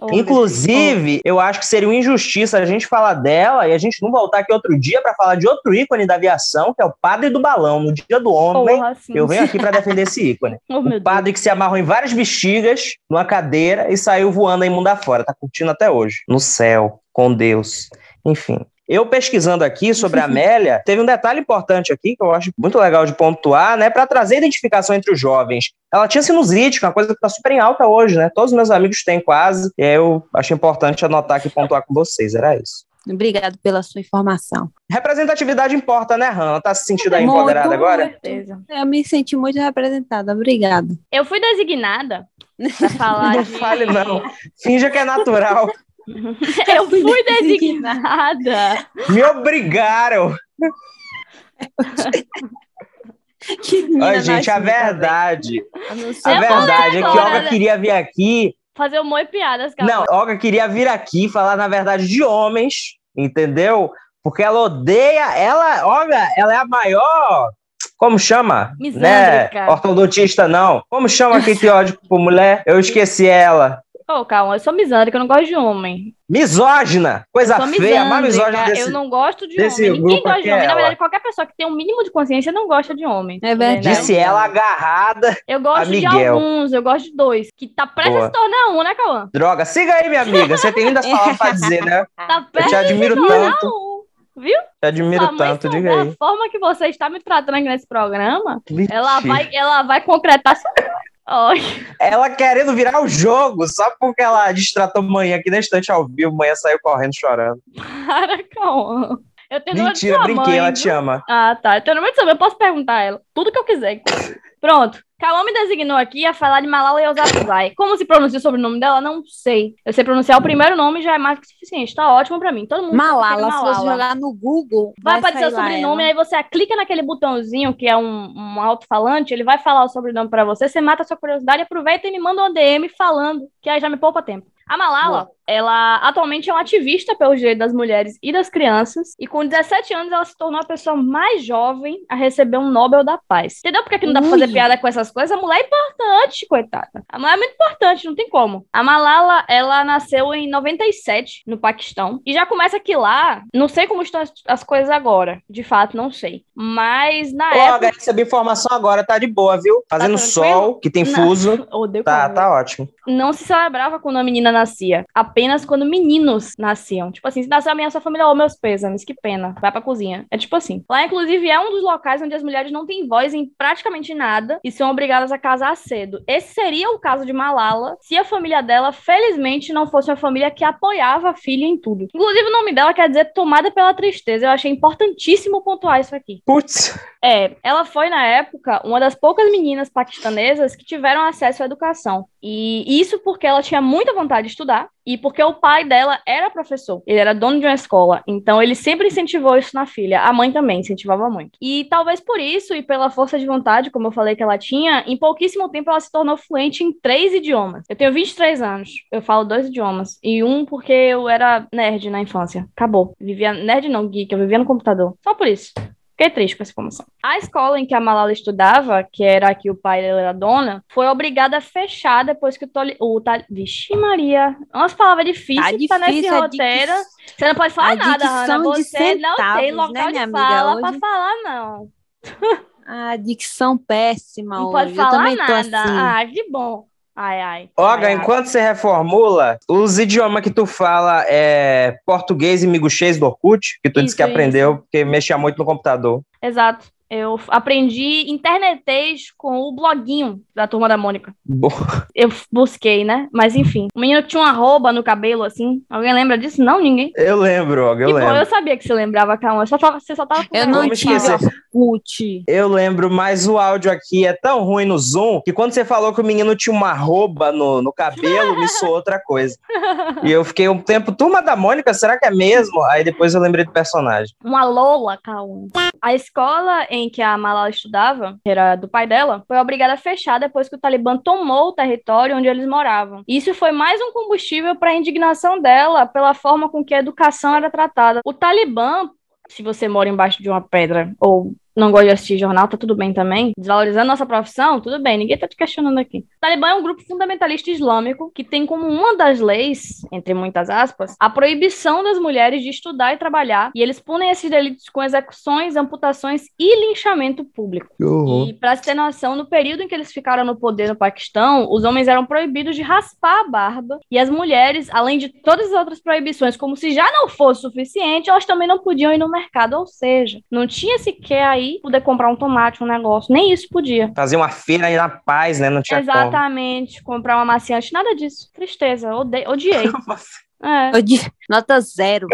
Oh, Deus. Inclusive, eu acho que seria uma injustiça a gente falar dela e a gente não voltar aqui outro dia pra falar de outro ícone da aviação, que é o padre do balão. No dia do homem, Porra, eu venho aqui pra defender esse ícone. Oh, O padre que se amarrou em várias bexigas, numa cadeira, e saiu voando aí mundo afora. Tá curtindo até hoje. No céu, com Deus. Enfim. Eu pesquisando aqui sobre a Amélia, teve um detalhe importante aqui que eu acho muito legal de pontuar, né? Para trazer identificação entre os jovens. Ela tinha sinusite, que é uma coisa que tá super em alta hoje, né? Todos os meus amigos têm quase. E aí eu achei importante anotar aqui e pontuar com vocês. Era isso. Obrigado pela sua informação. Representatividade importa, né, Han? Tá se sentindo aí Muito, empoderada Com agora? certeza. Eu me senti muito representada, obrigada. Eu fui designada pra falar Não de... fale, não. Finja que é natural. Eu fui designada. Me obrigaram. Ai, gente, a verdade. A. Eu verdade é que Olga né? queria vir aqui. Fazer humor e piadas, cara. Não, Olga queria vir aqui e falar, na verdade, de homens, entendeu? Porque ela odeia. Ela, Olga, ela é a maior. Como chama? Né? Misândrica. Ortodontista, não. Como chama quem tem ódio por mulher? Eu esqueci ela. Ô, calma, eu sou misândrica, eu não gosto de homem. Misógina! Coisa feia, a mais misógina desse. Eu não gosto de homem. Ninguém gosta de homem. é Na ela. verdade, qualquer pessoa que tem um mínimo de consciência não gosta de homem. É verdade. Disse ela agarrada. Eu gosto A de alguns, eu gosto de dois. Que tá prestes Boa. a se tornar um, né, Cauã? Droga, siga aí, minha amiga. Você tem muitas palavras pra dizer, né? Tá Eu te admiro a se tornar tanto. um. Viu? Te admiro Sua tanto, diga aí. A forma que você está me tratando aqui nesse programa, ela vai, ela vai concretar Ela querendo virar o jogo, só porque ela distratou manhã aqui na estante ao vivo, manhã saiu correndo chorando. para, Cauã. Eu tenho Mentira, brinquei, mãe, ela viu? te ama. Ah, tá. Eu tenho número de mãe, eu posso perguntar a ela. Tudo que eu quiser. Pronto. Cauã me designou aqui a falar de Malala Yousafzai. Como se pronuncia o sobrenome dela? Não sei. Eu sei pronunciar o primeiro nome já é mais que suficiente. Tá ótimo pra mim. Todo mundo sabe Malala, é se você jogar no Google, Vai vai, aparecer o sobrenome, ela. aí você clica naquele botãozinho que é um, um alto-falante, ele vai falar o sobrenome pra você, você mata a sua curiosidade, aproveita e me manda um DM falando, que aí já me poupa tempo. A Malala, ela atualmente é uma ativista pelos direitos das mulheres e das crianças, e com 17 anos ela se tornou a pessoa mais jovem a receber um Nobel da Paz. Entendeu porque que não dá pra fazer piada com essas coisas? A mulher é importante, coitada. A mulher é muito importante, não tem como. A Malala, ela nasceu em 97, no Paquistão, e já começa que lá, não sei como estão as, as coisas agora, de fato, não sei. Mas na época... Olga, recebi informação agora, tá de boa, viu? Fazendo Tá sol, que tem Não. fuso. Tá, tá ótimo. não se celebrava quando a menina nascia, apenas quando meninos nasciam. Tipo assim, se nasceu a minha sua família, ô meus pêsames, que pena, vai pra cozinha. É tipo assim. Lá, inclusive, é um dos locais onde as mulheres não têm voz em praticamente nada e são obrigadas a casar cedo. Esse seria o caso de Malala, se a família dela, felizmente, não fosse uma família que apoiava a filha em tudo. Inclusive, o nome dela quer dizer tomada pela tristeza. Eu achei importantíssimo pontuar isso aqui. Putz. É, ela foi, na época, uma das poucas meninas paquistanesas que tiveram acesso à educação. E isso porque ela tinha muita vontade de estudar e porque o pai dela era professor. Ele era dono de uma escola. Então, ele sempre incentivou isso na filha. A mãe também incentivava muito. E talvez por isso e pela força de vontade, como eu falei que ela tinha, em pouquíssimo tempo ela se tornou fluente em três idiomas. Eu tenho 23 anos. Eu falo dois idiomas. E um porque eu era nerd na infância. Acabou. Vivia... Nerd não, geek. Eu vivia no computador. Só por isso. Fiquei triste com essa informação. A escola em que a Malala estudava, que era a que o pai dela era dona, foi obrigada a fechar depois que o Toli... O Tal... Vixe Maria. Umas palavras difíceis Tá que tá nesse difícil a roteiro. dic- Você não pode falar a nada, de Você não tem centavos, local né, de amiga, fala pra hoje? falar, não. A dicção péssima Não hoje. pode falar nada. assim. Ah, que bom. Ai, ai. Olga, ai. enquanto você reformula, os idiomas que tu fala é português e miguxês do Orkut, que tu disse Isso, que aprendeu porque mexia muito no computador. Exato. Eu aprendi internetês com o bloguinho da Turma da Mônica. Boa. Eu busquei, né? Mas enfim. O menino que tinha uma roupa no cabelo, assim. Alguém lembra disso? Não, ninguém. Eu lembro, eu bom, lembro. eu sabia que você lembrava, calma. Só tava, você só tava com Eu não esquecer. Orkut. Eu lembro, mas o áudio aqui é tão ruim no Zoom que quando você falou que o menino tinha uma roupa no, no cabelo, me soou outra coisa. E eu fiquei um tempo, turma da Mônica, será que é mesmo? Aí depois eu lembrei do personagem. Uma Lola, calma. A escola em que a Malala estudava, que era do pai dela, foi obrigada a fechar depois que o Talibã tomou o território onde eles moravam. Isso foi mais um combustível para a indignação dela pela forma com que a educação era tratada. O Talibã, se você mora embaixo de uma pedra ou não gosta de assistir jornal, tá tudo bem também. Desvalorizando nossa profissão, tudo bem, ninguém tá te questionando aqui. O Talibã é um grupo fundamentalista islâmico que tem como uma das leis, entre muitas aspas, a proibição das mulheres de estudar e trabalhar, e eles punem esses delitos com execuções, amputações e linchamento público. E para se ter noção, no período em que eles ficaram no poder no Paquistão, os homens eram proibidos de raspar a barba e as mulheres, além de todas as outras proibições, como se já não fosse suficiente, elas também não podiam ir no mercado, ou seja, não tinha sequer aí poder comprar um tomate, um negócio, nem isso podia. Fazer uma feira aí na paz, né? Não tinha Exatamente, comprar uma maciante, nada disso. Tristeza, ode odiei. como. É. Nota zero.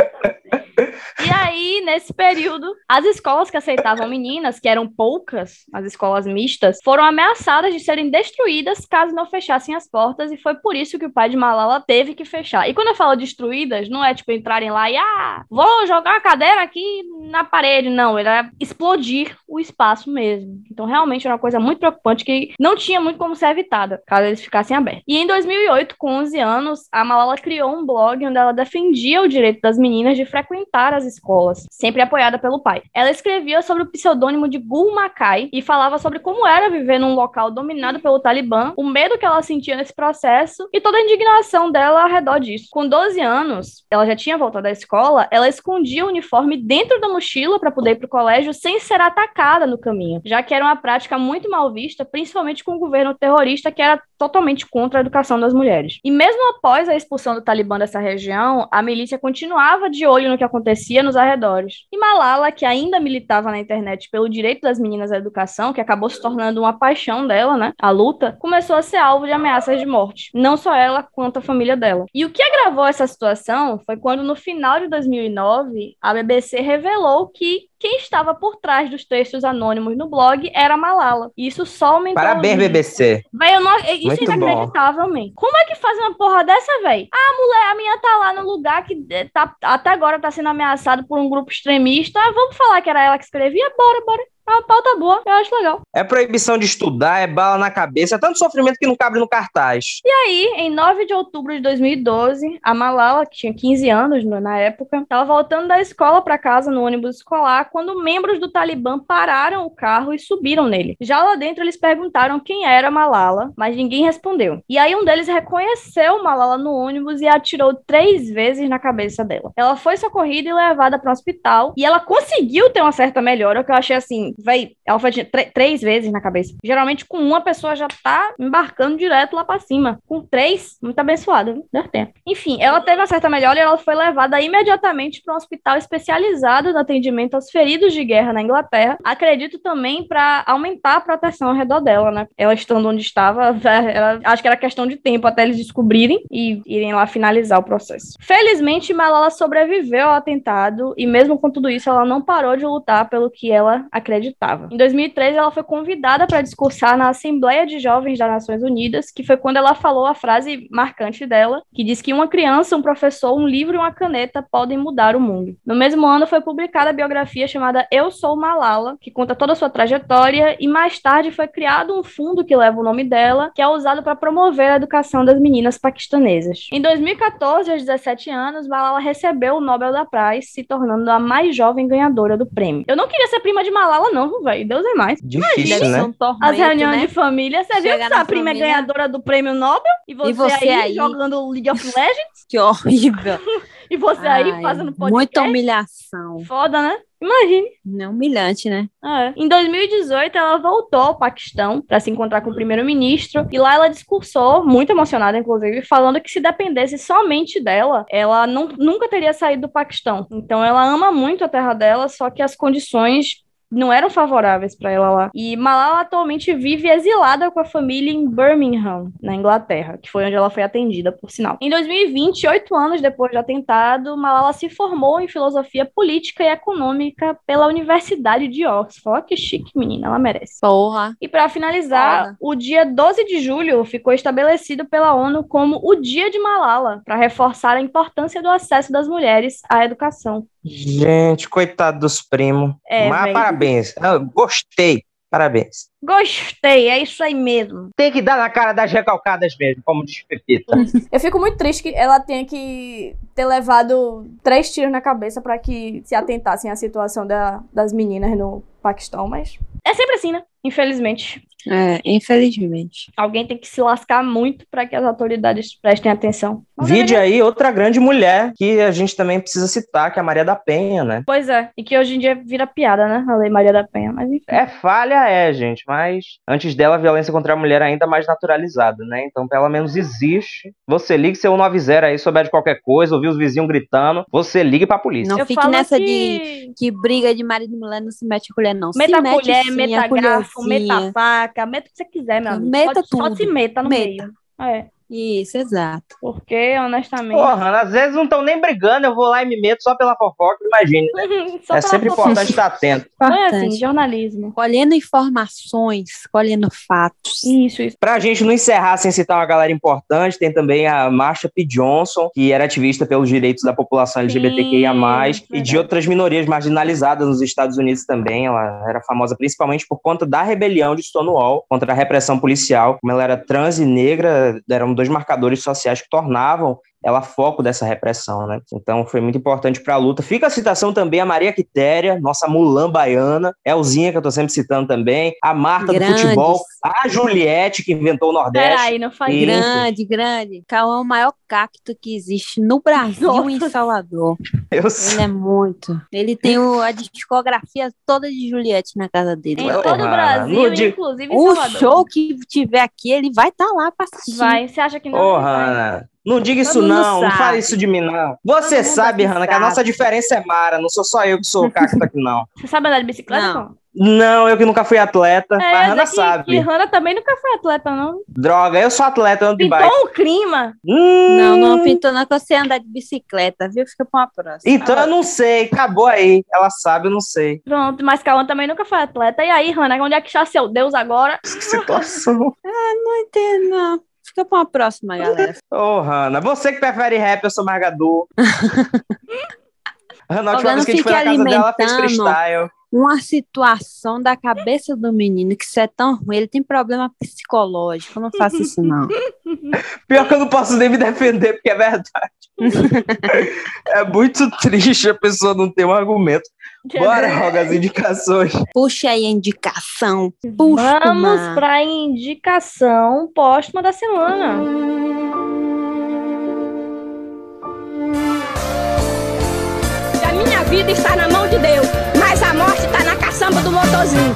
E aí, nesse período, as escolas que aceitavam meninas, que eram poucas, as escolas mistas, foram ameaçadas de serem destruídas caso não fechassem as portas, e foi por isso que o pai de Malala teve que fechar. E quando eu falo destruídas, não é tipo entrarem lá e, ah, vou jogar a cadeira aqui na parede, não, era explodir o espaço mesmo. Então, realmente era uma coisa muito preocupante que não tinha muito como ser evitada, caso eles ficassem abertos. E em 2008, com 11 anos, a Malala criou um blog onde ela defendia o direito das meninas de frequentar as escolas, sempre apoiada pelo pai. Ela escrevia sobre o pseudônimo de Gul Makai e falava sobre como era viver num local dominado pelo Talibã, o medo que ela sentia nesse processo e toda a indignação dela ao redor disso. Com 12 anos, ela já tinha voltado à escola, ela escondia o uniforme dentro da mochila para poder ir para o colégio sem ser atacada no caminho, já que era uma prática muito mal vista, principalmente com o governo terrorista que era totalmente contra a educação das mulheres. E mesmo após a expulsão do Talibã dessa região, a milícia continuava de olho no que acontecia nos arredores. E Malala, que ainda militava na internet pelo direito das meninas à educação, que acabou se tornando uma paixão dela, né, a luta, começou a ser alvo de ameaças de morte. Não só ela, quanto a família dela. E o que agravou essa situação foi quando, no final de 2009, a BBC revelou que quem estava por trás dos textos anônimos no blog era a Malala. E isso só aumentou... Parabéns. BBC. Véi, eu não, isso Muito é inacreditável, man. Como é que faz uma porra dessa, véi? A mulher, a minha tá lá no lugar que eh, tá, até agora tá sendo ameaçado por um grupo extremista. Ah, vamos falar que era ela que escrevia? Bora, bora. É uma pauta boa, eu acho legal. É proibição de estudar, é bala na cabeça, é tanto sofrimento que não cabe no cartaz. E aí, em 9 de outubro de 2012, a Malala, que tinha 15 anos no- na época, estava voltando da escola para casa no ônibus escolar quando membros do Talibã pararam o carro e subiram nele. Já lá dentro, eles perguntaram quem era Malala, mas ninguém respondeu. E aí, um deles reconheceu Malala no ônibus e atirou três vezes na cabeça dela. Ela foi socorrida e levada para o hospital e ela conseguiu ter uma certa melhora, que eu achei assim, véi, ela foi três vezes na cabeça. Geralmente, com uma pessoa já tá embarcando direto lá para cima. Com três, muito abençoada, viu? Deu tempo. Enfim, ela teve uma certa melhora e ela foi levada imediatamente para um hospital especializado no atendimento aos feridos de guerra na Inglaterra. Acredito também para aumentar a proteção ao redor dela, né? Ela estando onde estava, ela- acho que era questão de tempo até eles descobrirem e irem lá finalizar o processo. Felizmente, Malala sobreviveu ao atentado e mesmo com tudo isso, ela não parou de lutar pelo que ela acreditava. Em 2013, ela foi convidada para discursar na Assembleia de Jovens das Nações Unidas, que foi quando ela falou a frase marcante dela, que diz que uma criança, um professor, um livro e uma caneta podem mudar o mundo. No mesmo ano, foi publicada a biografia chamada Eu Sou Malala, que conta toda a sua trajetória, e mais tarde foi criado um fundo que leva o nome dela, que é usado para promover a educação das meninas paquistanesas. Em 2014, aos 17 anos, Malala recebeu o Nobel da Paz, se tornando a mais jovem ganhadora do prêmio. Eu não queria ser prima de Malala, não, viu, velho. Deus é mais. Difícil, ser né? um tormento, As reuniões né? de família, você viu Chega que sua prima é ganhadora do prêmio Nobel? E você, você aí, aí? jogando League of Legends? Que horrível. E você aí Ai, fazendo podcast? Muita humilhação. Foda, né? Imagine. Não humilhante, né? É. Em 2018, ela voltou ao Paquistão para se encontrar com o primeiro-ministro e lá ela discursou, muito emocionada, inclusive, falando que se dependesse somente dela, ela não, nunca teria saído do Paquistão. Então, ela ama muito a terra dela, só que as condições não eram favoráveis para ela lá. E Malala atualmente vive exilada com a família em Birmingham, na Inglaterra, que foi onde ela foi atendida, por sinal. Em 2020, oito anos depois do atentado, Malala se formou em filosofia política e econômica pela Universidade de Oxford. Que chique, menina, ela merece. Porra. E para finalizar, o dia 12 de julho ficou estabelecido pela ONU como o Dia de Malala, para reforçar a importância do acesso das mulheres à educação. Gente, coitado dos primos. É, Mas parabéns. Ah, Gostei. Parabéns. Gostei, é isso aí mesmo. Tem que dar na cara das recalcadas mesmo, como diz Pepita. Eu fico muito triste que ela tenha que ter levado três tiros na cabeça pra que se atentassem à situação da- das meninas no Paquistão, mas É sempre assim, né? Infelizmente. É, infelizmente. Alguém tem que se lascar muito para que as autoridades prestem atenção. Vide aí outra grande mulher que a gente também precisa citar, que é a Maria da Penha, né? Pois é, e que hoje em dia vira piada, né? A Lei Maria da Penha, mas enfim. É falha, é, gente, mas antes dela a violência contra a mulher é ainda mais naturalizada, né? Então, pelo menos existe. Você liga seu 190 aí, souber de qualquer coisa, ouvir os vizinhos gritando, você ligue pra polícia. Não Eu fique nessa que- de que briga de marido e mulher não se mete colher, não. Meta se mete colher, sim, meta a garfo, meta faca, meta o que você quiser, meu amigo. Meta Só- Só tudo. se meta no Meta. meio. É, Isso, exato. porque, honestamente... Porra, às vezes não estão nem brigando, eu vou lá e me meto só pela fofoca, imagine. Só é sempre fofoca. importante estar atento. Não é assim, Importante. jornalismo. Colhendo informações, colhendo fatos. Isso, isso. Pra gente não encerrar sem citar uma galera importante, tem também a Marsha P. Johnson, que era ativista pelos direitos da população LGBTQIA+, e de outras minorias marginalizadas nos Estados Unidos também. Ela era famosa principalmente por conta da rebelião de Stonewall contra a repressão policial. Como ela era trans e negra, eram dois marcadores sociais que tornavam ela foco dessa repressão, né? Então foi muito importante para a luta. Fica a citação também a Maria Quitéria, nossa Mulan baiana, Elzinha, que eu tô sempre citando também, a Marta Grandes. do futebol, a Juliette, que inventou o Nordeste. Peraí, não E- isso. Grande, grande. Cauã é o maior cacto que existe no Brasil e em Nossa. Salvador. Eu sei. Ele é muito. Ele tem o- a discografia toda de Juliette na casa dele. Em Porra, todo o Brasil, inclusive em O Salvador. show que tiver aqui, ele vai estar lá pra assistir. Vai, você acha que não? Hanna, não diga isso não, não fale isso de mim não. Você Todo sabe, Hanna, que a nossa diferença é Mara, não sou só eu que sou o cacto aqui não. Você sabe andar de bicicleta? Não. Não, eu que nunca fui atleta, mas a É, Hanna daqui, sabe. que Hanna também nunca foi atleta, não. Droga, eu sou atleta, eu ando de Pintou bike. um clima. Hum, Não, não pintou não, que eu sei andar de bicicleta, viu? Fica pra uma próxima. Então eu não sei, acabou aí. Ela sabe, eu não sei. Pronto, mas Cauã também nunca foi atleta. E aí, Hanna, onde é que está seu Deus agora? Que situação. Não entendo, não. Fica pra uma próxima, galera. Ô, Hanna, você que prefere rap, eu sou Margador. Hanna, a última vez que a gente foi na casa dela, ela fez freestyle. Uma situação da cabeça do menino que isso é tão ruim, ele tem problema psicológico. Não faça isso, não. Pior que eu não posso nem me defender, porque é verdade. é muito triste a pessoa não ter um argumento. Bora, Roga, as indicações. Puxa aí a indicação. Puxa Vamos para a indicação póstuma da semana. A minha vida está na mão de Deus, mas a morte está na caçamba do motorzinho.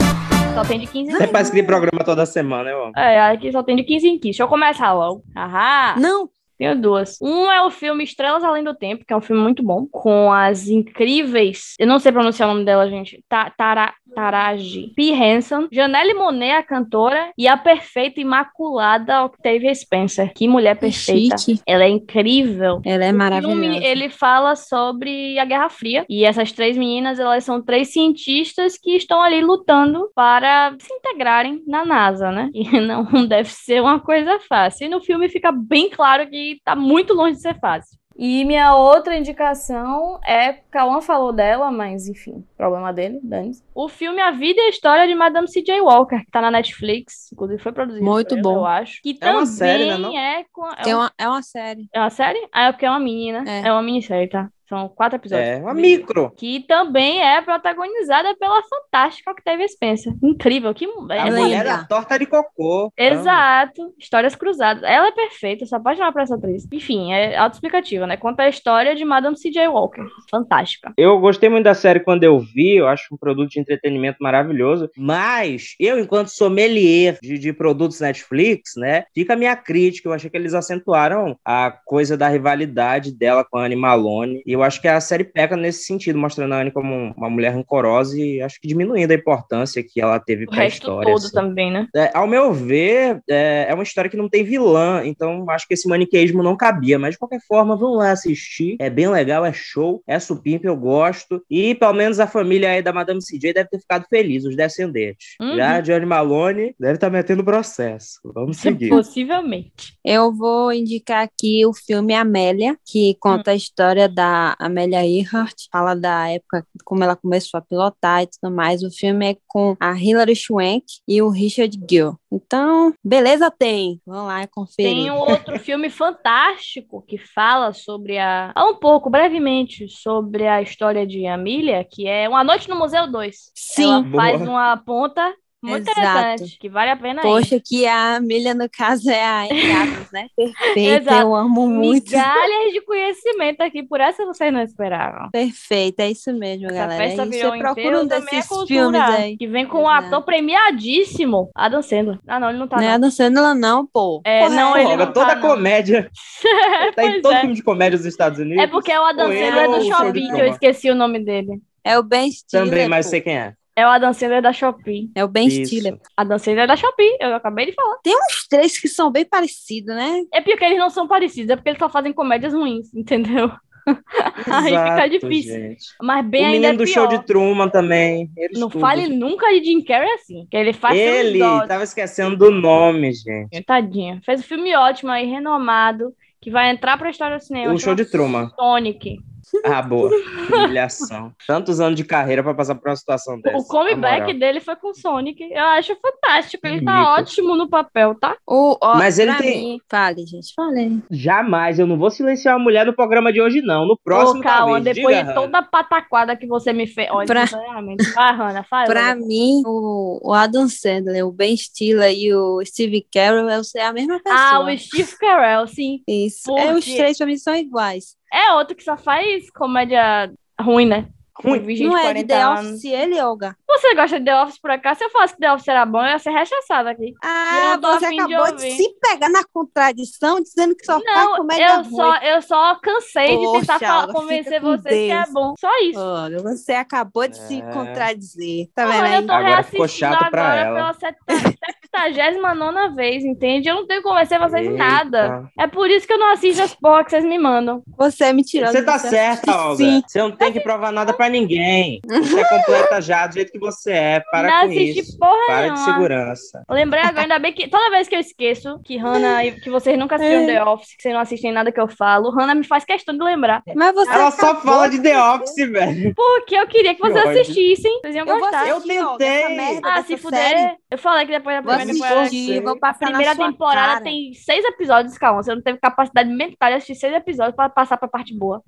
Só tem de 15 em Você 15. faz aquele programa toda semana, eu amo. É, aqui só tem de 15 em 15. Deixa eu começar logo. Ahá! Não, Tenho duas. Um é o filme Estrelas Além do Tempo, que é um filme muito bom, com as incríveis. Eu não sei pronunciar o nome dela, gente. Ta Tara Taraji P. Henson, Janelle Monet, a cantora, e a perfeita, imaculada Octavia Spencer. Que mulher perfeita. chique. Ela é incrível. Ela é O maravilhosa. filme, ele fala sobre a Guerra Fria. E essas três meninas, elas são três cientistas que estão ali lutando para se integrarem na NASA, né? E não deve ser uma coisa fácil. E no filme fica bem claro que tá muito longe de ser fácil. E minha outra indicação é. Cauã falou dela, mas enfim, problema dele, dane O filme A Vida e a História de Madame C.J. Walker, que tá na Netflix, inclusive foi produzido Muito ela, bom. eu acho. Que É também uma série, né, não? é com... É, Tem uma... é uma série. é uma série? Ah, é porque é uma mini, né? É. É, uma minissérie, tá? São quatro episódios. É, uma micro. Que também é protagonizada pela fantástica Octavia Spencer. Incrível, que A é, mulher da torta de cocô. Exato, histórias cruzadas. Ela é perfeita, sou apaixonada por essa atriz. Enfim, é autoexplicativa, né? Conta a história de Madame C.J. Walker. Fantástica. Eu gostei muito da série quando eu vi, eu acho um produto de entretenimento maravilhoso. Mas eu, enquanto sommelier de, de produtos Netflix, né, fica a minha crítica. Eu achei que eles acentuaram a coisa da rivalidade dela com a Anne Malone. E eu acho que a série peca nesse sentido, mostrando a Anne como uma mulher rancorosa e acho que diminuindo a importância que ela teve pra resto história. todo assim. também, né? É, ao meu ver, é, é uma história que não tem vilã, então acho que esse maniqueísmo não cabia, mas de qualquer forma, vamos lá assistir. É bem legal, é show, é supimpa, eu gosto. E pelo menos a família aí da Madame CJ deve ter ficado feliz, os descendentes. Uhum. Já a Johnny Malone deve estar metendo processo. Vamos seguir. Possivelmente. Eu vou indicar aqui o filme Amélia, que conta a história da Amélia Earhart, fala da época como ela começou a pilotar e tudo mais. O filme é com a Hilary Swank e o Richard Gere. Então, beleza tem. Vamos lá conferir. Tem um outro filme fantástico que fala sobre a. Fala um pouco, brevemente, sobre a história de Amília, que é Uma Noite no Museu 2. Sim. Ela Boa. faz uma ponta muito Exato. interessante, que vale a pena ir. Poxa, que a Amélia, no caso, é a Adams, né? Perfeita, Exato. eu amo muito. Migalhas de conhecimento aqui, por essa vocês não esperavam. Perfeita, é isso mesmo, Essa galera. festa E virou você um procura um é desses cultura, filmes aí. que vem com um ator premiadíssimo, Adam Sandler. Ah, não, ele não tá Não é não. Adam Sandler, não, pô. É, Porra, não, ele não toda tá, comédia. tá em todo é. filme de comédia dos Estados Unidos. É porque é o Adam Sandler ou do Shopping, que eu esqueci o nome dele. É o Ben Stiller. Também, mas pô. sei quem é. É o Adam Sandler da Shopee. É o Ben Isso. Stiller. Adam Sandler é da Shopee, eu acabei de falar. Tem uns três que são bem parecidos, né? É porque eles não são parecidos, é porque eles só fazem comédias ruins, entendeu? Aí fica difícil. gente. Mas bem o ainda menino é do pior. show de Truman também. Eles Não tudo. fale nunca de Jim Carrey assim, que ele faz Ele, tava esquecendo do nome, gente. Tadinho. Fez um filme ótimo aí, renomado, que vai entrar pra história do cinema. O show de Truman. Sonic. Ah, boa. Humilhação. Tantos anos de carreira pra passar por uma situação dessa. O comeback dele foi com Sonic. Eu acho fantástico. Ele tá ótimo no papel, tá? O, ó, Mas ele pra tem- mim- Fale, gente, fale. Jamais, eu não vou silenciar uma mulher no programa de hoje, não. No próximo, Ô, talvez. depois Diga, de toda a pataquada que você me fez. Olha, Pra- sinceramente. Vai, Hannah, fala. Pra mim, o, o Adam Sandler, o Ben Stiller e o Steve Carell é a mesma pessoa. Ah, o Steve Carell, sim. Isso. É, os Porque- três pra mim são iguais. É outro que só faz comédia ruim, né? Ruim. Gente Não é de 40 The anos. Office, ele, Olga. Você gosta de The Office por acaso? Se eu falasse que The Office era bom, eu ia ser rechaçada aqui. Ah, você de acabou de, ouvir. se pegar na contradição, dizendo que só faz Não, comédia eu ruim. só, eu só cansei de tentar Poxa, falar- convencer com vocês que é bom. Só isso. Olha, você acabou de se É. contradizer. Tá vendo eu tô Agora ficou reassistindo chato pra agora ela. pela seta- 79 vez, entende? Eu não tenho que convencer vocês em Eita. nada. É por isso que eu não assisto as porra que vocês me mandam. Você é mentirosa. Você tá você certa, Olga. Sim. Você não tem que provar nada pra ninguém. Você é completa já, do jeito que você é. Para não com isso. porra Para de nenhuma. segurança. Eu Lembrei agora, ainda bem que toda vez que eu esqueço que Hannah, e que vocês nunca assistiram É. The Office, que vocês não assistem nada que eu falo, Hannah me faz questão de lembrar. Mas você Ela só fala de The Office, velho. Porque eu queria que Que vocês assistissem. Vocês iam Eu vou gostar. Eu assistir, Olga, tentei. Ah, se fuder. série. Eu falei que depois da Vou primeira temporada. assistir, vou A passar primeira temporada cara. tem seis episódios, calma. Você não teve capacidade mental de assistir seis episódios pra passar pra parte boa.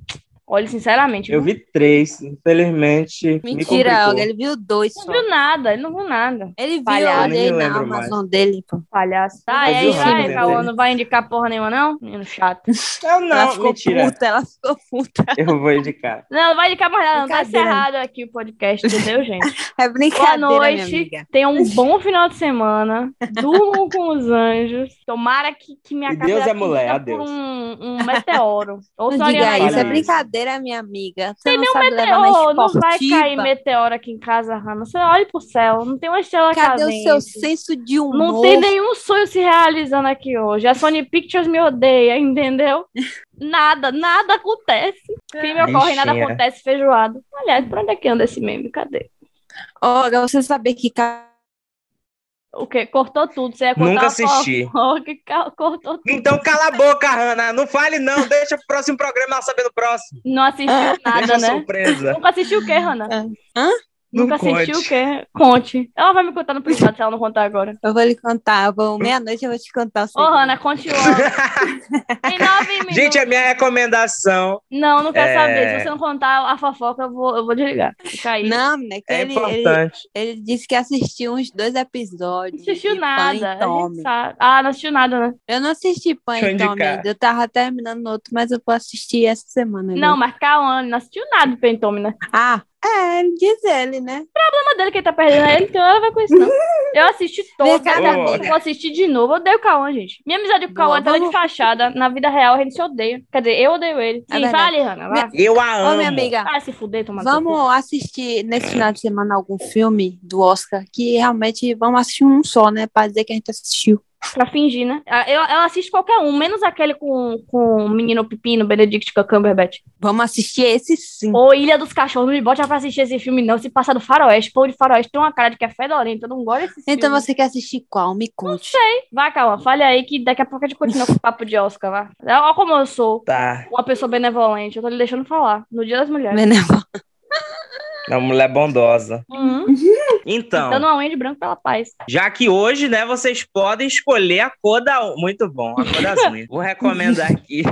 Olha, sinceramente. Eu viu? vi três, infelizmente. me Mentira. Olga, ele viu dois Não só. viu nada, ele não viu nada. Ele viu, Palhaço. olhei me na lembro Amazon dele, pô. Palhaço. Tá, e aí vai, Cauã, dele. não vai indicar porra nenhuma, não? Menino chato. Eu ela não, ficou mentira. puta, ela ficou puta. Eu vou indicar. Não, não vai indicar mais nada, não. Tá Brincadeira. encerrado aqui o podcast, entendeu, gente? É Boa brincadeira, minha noite. amiga. Tenham um bom final de semana. Durmam com os anjos. Tomara que, que minha casa Deus é mulher, adeus. um, um meteoro. Ou Não só diga isso, é Isso. Brincadeira, minha amiga. Você Tem não nenhum sabe levar na meteoro, não vai cair meteoro aqui em casa, Hannah. Você olha pro céu, não tem uma estrela Cadê o cadente. seu senso de humor? Não tem nenhum sonho se realizando aqui hoje. A Sony Pictures me odeia, entendeu? Nada, nada acontece. Crime ocorre, nada Bichinha. acontece, feijoado. Aliás, pra onde é que anda esse meme? Cadê? Olga, você sabia que O quê? Cortou tudo. Você ia contar Nunca assisti. fofoca, ca- Cortou tudo. Então cala a boca, Hanna. Não fale não. Deixa pro próximo programa ela saber no próximo. Não assistiu nada, Deixa né? surpresa. Nunca assistiu o quê, Hannah? Hã? Não Nunca assistiu conte. o quê? Conte. Ela vai me contar no privado se ela não contar agora. eu vou lhe contar. Vou meia-noite eu vou te contar Ô, segredo. Hannah, continua. Em nove minutos. Gente, a minha recomendação Não, não quero É. saber. Se você não contar a fofoca, eu vou, eu vou desligar. Fica aí. Não, né? Que é ele, ele, importante. ele disse que assistiu uns dois episódios. Não assistiu nada. Pan a gente Tommy. sabe. Ah, não assistiu nada, né? Eu não assisti Pan e Tommy indicar. ainda. Eu tava terminando outro, mas eu vou assistir essa semana. Não, viu? mas Cauã não assistiu nada do Pentome, né? Ah, é, ele diz ele, né? O problema dele que ele tá perdendo é ele, então ela vai com isso, não. Eu assisti todos. cá, eu vou assistir de novo. Eu odeio o Cauã, gente. Minha amizade com o Cauã é toda de fachada. Na vida real, a gente se odeia. Quer dizer, eu odeio ele. É Sim, fale, Hanna. Eu a amo. Ô, minha amiga, Vai se fuder, tomar vamos assistir nesse final de semana algum filme do Oscar que realmente vamos assistir um só, né? Pra dizer que a gente assistiu. Pra fingir, né? Ah, Eu, eu assisto qualquer um, menos aquele com, com o menino Pepino, Benedict Cumberbatch. Vamos assistir esse sim. Ou Ilha dos Cachorros. Não me bote pra assistir esse filme, não. Se passar do faroeste. Pô, de faroeste tem uma cara de que é fedorento. Eu não gosto desse Então filme. você quer assistir qual? Me conte. Vai, calma. Fale aí que daqui a pouco a gente continua com o papo de Oscar, vá. Olha como eu sou. Tá. Uma pessoa benevolente. Eu tô lhe deixando falar. No Dia das Mulheres. Benevolente. É uma mulher bondosa. Uhum. Então, Dando uma unha de branco pela paz. já que hoje, né, vocês podem escolher a cor da. Muito bom, a cor das unhas. Vou recomendar aqui.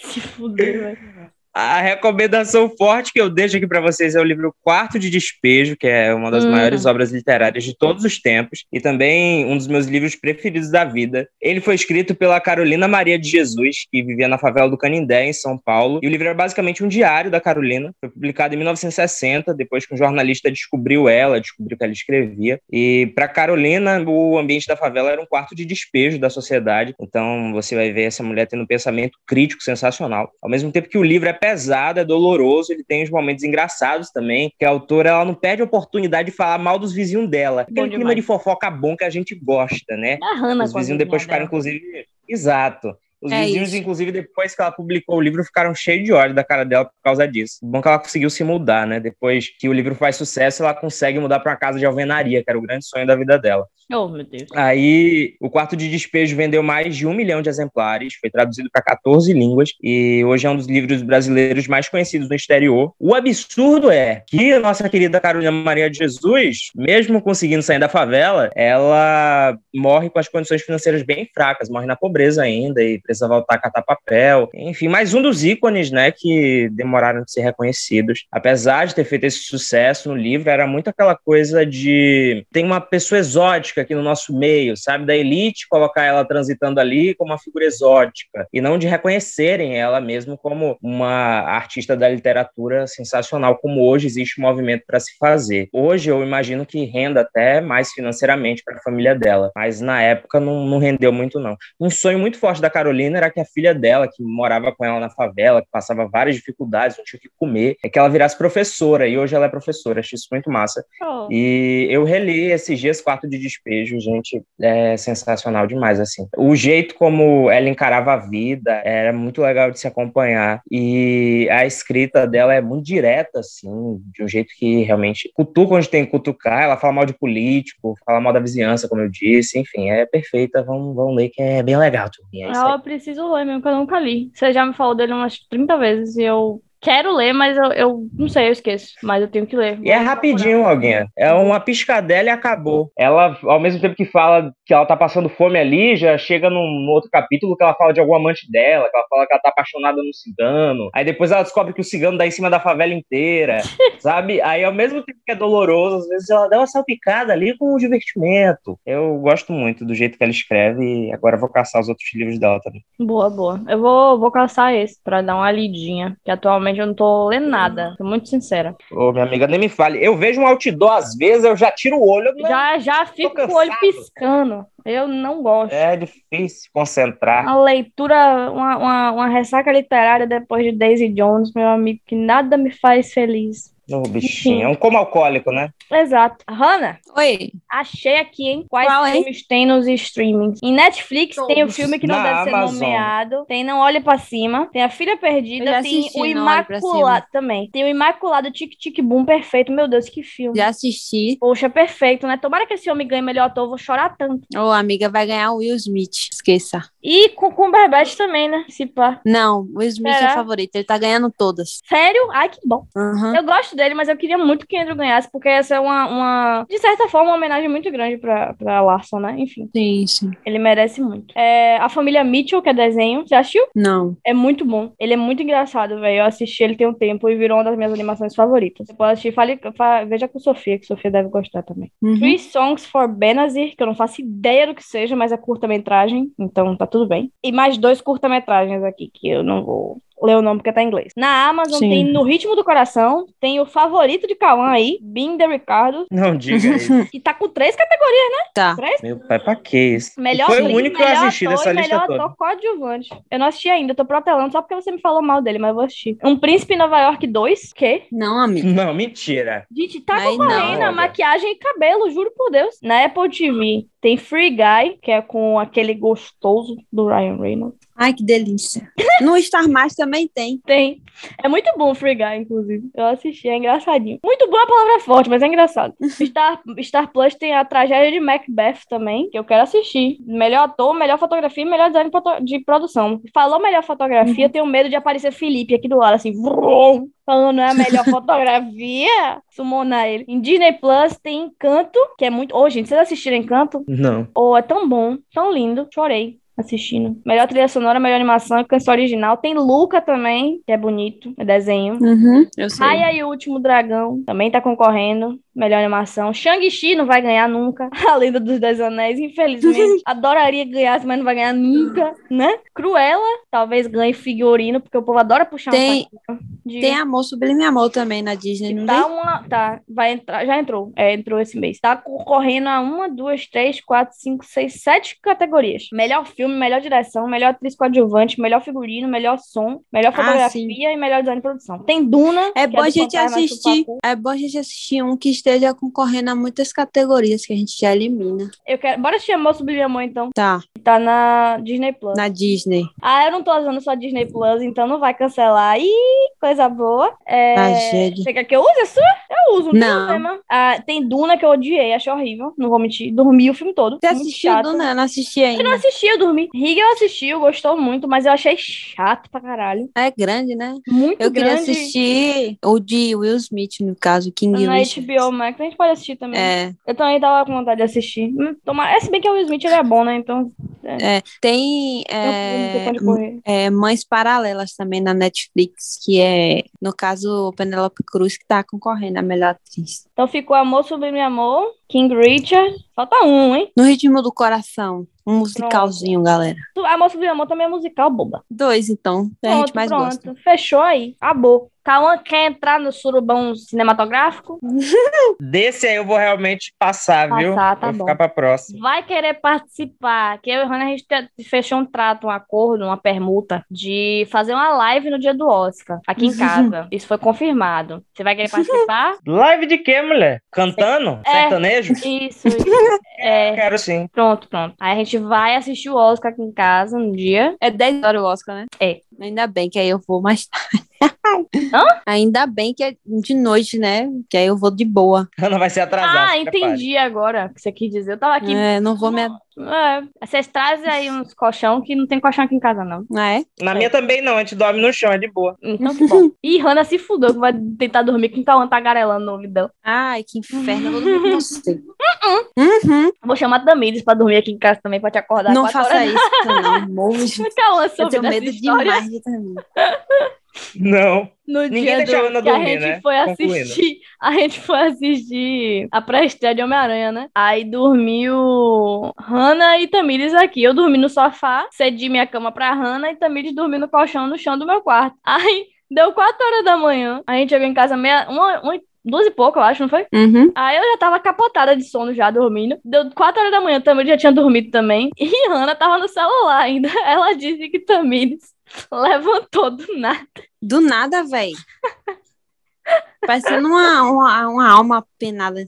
Se fuder, velho. A recomendação forte que eu deixo aqui para vocês é o livro Quarto de Despejo, que é uma das Hum. maiores obras literárias de todos os tempos e também um dos meus livros preferidos da vida. Ele foi escrito pela Carolina Maria de Jesus, que vivia na favela do Canindé, em São Paulo, e o livro é basicamente um diário da Carolina. Foi publicado em 1960, depois que um jornalista descobriu ela, descobriu que ela escrevia. E para Carolina, o ambiente da favela era um quarto de despejo da sociedade. Então você vai ver essa mulher tendo um pensamento crítico sensacional. Ao mesmo tempo que o livro é pesado, é doloroso, ele tem os momentos engraçados também, que a autora ela não perde a oportunidade de falar mal dos vizinhos dela. Aquele clima demais. de fofoca bom que a gente gosta, né? Hannah Os vizinhos depois ficaram, dela. inclusive. Exato. Os É vizinhos, isso. inclusive, depois que ela publicou o livro, ficaram cheios de ódio da cara dela por causa disso. Bom que ela conseguiu se mudar, né? Depois que o livro faz sucesso, ela consegue mudar para uma casa de alvenaria, que era o grande sonho da vida dela. Oh, meu Deus. Aí, o Quarto de Despejo vendeu mais de um milhão de exemplares, foi traduzido para 14 línguas e hoje é um dos livros brasileiros mais conhecidos no exterior. O absurdo é que a nossa querida Carolina Maria de Jesus, mesmo conseguindo sair da favela, ela morre com as condições financeiras bem fracas, morre na pobreza ainda e precisa voltar a catar papel. Enfim, mais um dos ícones, né, que demoraram de ser reconhecidos. Apesar de ter feito esse sucesso no livro, era muito aquela coisa de tem uma pessoa exótica aqui no nosso meio, sabe, da elite colocar ela transitando ali como uma figura exótica e não de reconhecerem ela mesmo como uma artista da literatura sensacional, como hoje existe um movimento para se fazer. Hoje eu imagino que renda até mais financeiramente para a família dela, mas na época não, não rendeu muito não. Um sonho muito forte da Carolina era que a filha dela, que morava com ela na favela, que passava várias dificuldades, não tinha o que comer, é que ela virasse professora, e hoje ela é professora, achei isso muito massa. Oh. E eu reli esses dias Quarto de Despejo, gente, é sensacional demais, assim. O jeito como ela encarava a vida era muito legal de se acompanhar, e a escrita dela é muito direta, assim, de um jeito que realmente cutuca onde tem que cutucar, ela fala mal de político, fala mal da vizinhança, como eu disse, enfim, é perfeita, vamos, vamos ler que é bem legal, turminha, é. Eu preciso ler mesmo, que eu nunca li. Você já me falou dele umas 30 vezes e eu quero ler, mas eu, eu não sei, eu esqueço. Mas eu tenho que ler. E é rapidinho, alguém. É uma piscadela e acabou. Ela, ao mesmo tempo que fala que ela tá passando fome ali, já chega num, num outro capítulo que ela fala de algum amante dela, que ela fala que ela tá apaixonada no cigano. Aí depois ela descobre que o cigano dá em cima da favela inteira, sabe? Aí ao mesmo tempo que é doloroso, às vezes ela dá uma salpicada ali com o divertimento. Eu gosto muito do jeito que ela escreve e agora eu vou caçar os outros livros dela também. Boa, boa. Eu vou, vou caçar esse pra dar uma lidinha. Que atualmente eu não tô lendo nada. Tô muito sincera. Ô, minha amiga, nem me fale. Eu vejo um outdoor às vezes, eu já tiro o olho. não- Já, já fico com o olho piscando. Eu não gosto. É difícil concentrar. Uma leitura, uma, uma, uma ressaca literária depois de Daisy Jones, meu amigo, que nada me faz feliz. Ô, bichinho. É um como alcoólico, né? Exato. Hannah, Oi. achei aqui, hein? Quais Qual, hein? filmes tem nos streamings? Em Netflix tem o filme que não Na deve ser Amazon. nomeado. Tem Não Olhe Pra Cima. Tem A Filha Perdida. já Tem assisti o Imaculado também. Tem o Imaculado Tic Tic Boom Perfeito. Meu Deus, que filme. Já assisti. Poxa, perfeito, né? Tomara que esse homem ganhe melhor ator. Eu vou chorar tanto. Ô, amiga, vai ganhar o Will Smith. Esqueça. E com o Cumberbatch também, né? Se pá. Não, o Will Smith Será? é favorito. Ele tá ganhando todas. Sério? Ai, que bom. Aham. Eu gosto dele, mas eu queria muito que Andrew ganhasse, porque essa é uma, uma de certa forma, uma homenagem muito grande pra, pra Larson, né? Enfim, Sim, sim. ele merece muito. É, a família Mitchell, que é desenho, você assistiu? Não. É muito bom. Ele é muito engraçado, velho. Eu assisti ele tem um tempo e virou uma das minhas animações favoritas. Você pode assistir, fale, fa- veja com Sofia, que Sofia deve gostar também. Uhum. Three Songs for Benazir, que eu não faço ideia do que seja, mas é curta-metragem, então tá tudo bem. E mais dois curta-metragens aqui, que eu não vou ler o nome porque tá em inglês. Na Amazon Sim. tem No Ritmo do Coração, tem o favorito de Cauã aí, the Ricardo, Não diga isso. e tá com três categorias, Tá. três? Meu pai, pra que isso? Melhor Foi o único que eu melhor assisti ator dessa e lista melhor toda. ator coadjuvante. Eu não assisti ainda, tô protelando só porque você me falou mal dele, mas eu vou assistir. Um Príncipe em Nova York 2, que? Não, amigo. Não, mentira. Gente, tá Aí concorrendo não. a maquiagem e cabelo, juro por Deus. Na Apple TV tem Free Guy, que é com aquele gostoso do Ryan Reynolds. Ai, que delícia. No Star Mais também tem. Tem. É muito bom o Free Guy, inclusive. Eu assisti, é engraçadinho. Muito bom a palavra é forte, mas é engraçado. Star, Star Plus tem a tragédia de Macbeth também, que eu quero assistir. Melhor ator, melhor fotografia e melhor design de produção. Falou melhor fotografia, tenho medo de aparecer Felipe aqui do lado, assim, vrum, falando é a melhor fotografia. Sumonar ele. Em Disney Plus tem Encanto, que é muito. Ô, gente, vocês assistiram Encanto? Não. Oh, é tão bom, tão lindo. Chorei assistindo. Melhor trilha sonora, melhor animação, canção original. Tem Luca também, que é bonito, é desenho. Uhum, eu sei. Raya e o Último Dragão também tá concorrendo. Melhor animação. Shang-Chi não vai ganhar nunca. A Lenda dos Dez Anéis, infelizmente. Adoraria ganhasse, mas não vai ganhar nunca, né? Cruella, talvez ganhe figurino, porque o povo adora puxar Tem- um de... Tem Amor Sublime Amor também na Disney, não Tá uma. Tá, vai entrar. Já entrou. É, entrou esse mês. Tá concorrendo a uma, duas, três, quatro, cinco, seis, sete categorias. Melhor filme, melhor direção, melhor atriz coadjuvante, melhor figurino, melhor som, melhor Ah, fotografia e melhor design de produção. Tem Duna. É que bom a gente assistir. É bom a gente assistir um que esteja concorrendo a muitas categorias que a gente já elimina. Eu quero. Bora assistir Amor Sublime Amor, então. Tá, Tá na Disney Plus. na Disney. Ah, eu não tô usando só Disney Plus, então não vai cancelar. Ih, coisa boa. É... Tragédia. Você quer que eu use a sua? Eu uso, não, tem Não. problema. Ah, tem Duna que eu odiei, achei horrível. Não vou mentir. Dormi o filme todo. Você assistiu chato. não? Eu não assisti Eu não ainda. assisti, eu dormi. Riga eu assisti, eu gostou muito, mas eu achei chato pra caralho. É grande, né? Muito Eu queria grande. assistir o de Will Smith, no caso, King Na Richard. HBO Max, a gente pode assistir também. É, Eu também tava com vontade de assistir. Hum, Tomara... É, se bem que o Will Smith ele é bom, né? Então, é. Tem eu não tem é, é, Mães Paralelas também na Netflix, que é, no caso, Penelope Cruz, que tá concorrendo a melhor atriz. Então ficou Amor Sublime Amor, King Richard. Falta um, hein? No Ritmo do Coração, um musicalzinho, galera. Amor Sublime Amor também é musical, boba. Dois, então, que a gente mais gosta. Fechou aí. Acabou. Cauã quer entrar no surubão cinematográfico? Desse aí eu vou realmente passar, viu? Passar, tá vou bom. ficar pra próxima. Vai querer participar. Que eu e a Hannah, a gente te- fechou um trato, um acordo, uma permuta de fazer uma live no dia do Oscar, aqui em casa. Isso foi confirmado. Você vai querer participar? Live de quê, mulher? Cantando? É. Sertanejo? Isso, isso. É, Quero sim. pronto, pronto. Aí a gente vai assistir o Oscar aqui em casa no dia. É 10 horas o Oscar, né? É. Ainda bem que aí eu vou mais tarde. Hã? Ainda bem que é de noite, né? Que aí eu vou de boa. Ana vai ser atrasada. Ah, se entendi agora o que você quis dizer. Eu tava aqui. É, não vou me. É, vocês trazem aí uns colchão que não tem colchão aqui em casa, não. Ah, é? Na minha também não, a gente dorme no chão, é de boa. Então que bom. Ih, Hannah se fudeu que vai tentar dormir com o Cauã tagarelando no ouvidão. Ai, que inferno. Eu vou dormir com você. Uhum. Vou chamar Tamires pra dormir aqui em casa também, pra te acordar. Não faça horas. isso, não. De... Cauã Eu tenho medo demais de dormir. Não. no Ninguém dia deixa a do, Ana que a dormir, gente né? foi Concluindo. assistir. A gente foi assistir a pré-estreia de Homem-Aranha, né? Aí dormiu Hannah e Tamires aqui. Eu dormi no sofá, cedi minha cama pra Hannah e Tamires dormiu no colchão no chão do meu quarto. Aí deu quatro horas da manhã. A gente chegou em casa meia, uma, uma, duas e pouco, eu acho, não foi? Uhum. Aí eu já tava capotada de sono já, dormindo. Deu 4 horas da manhã, Tamires já tinha dormido também. E Hannah tava no celular ainda. Ela disse que Tamires levantou do nada. Do nada, velho. Parecendo uma, uma, uma alma penada,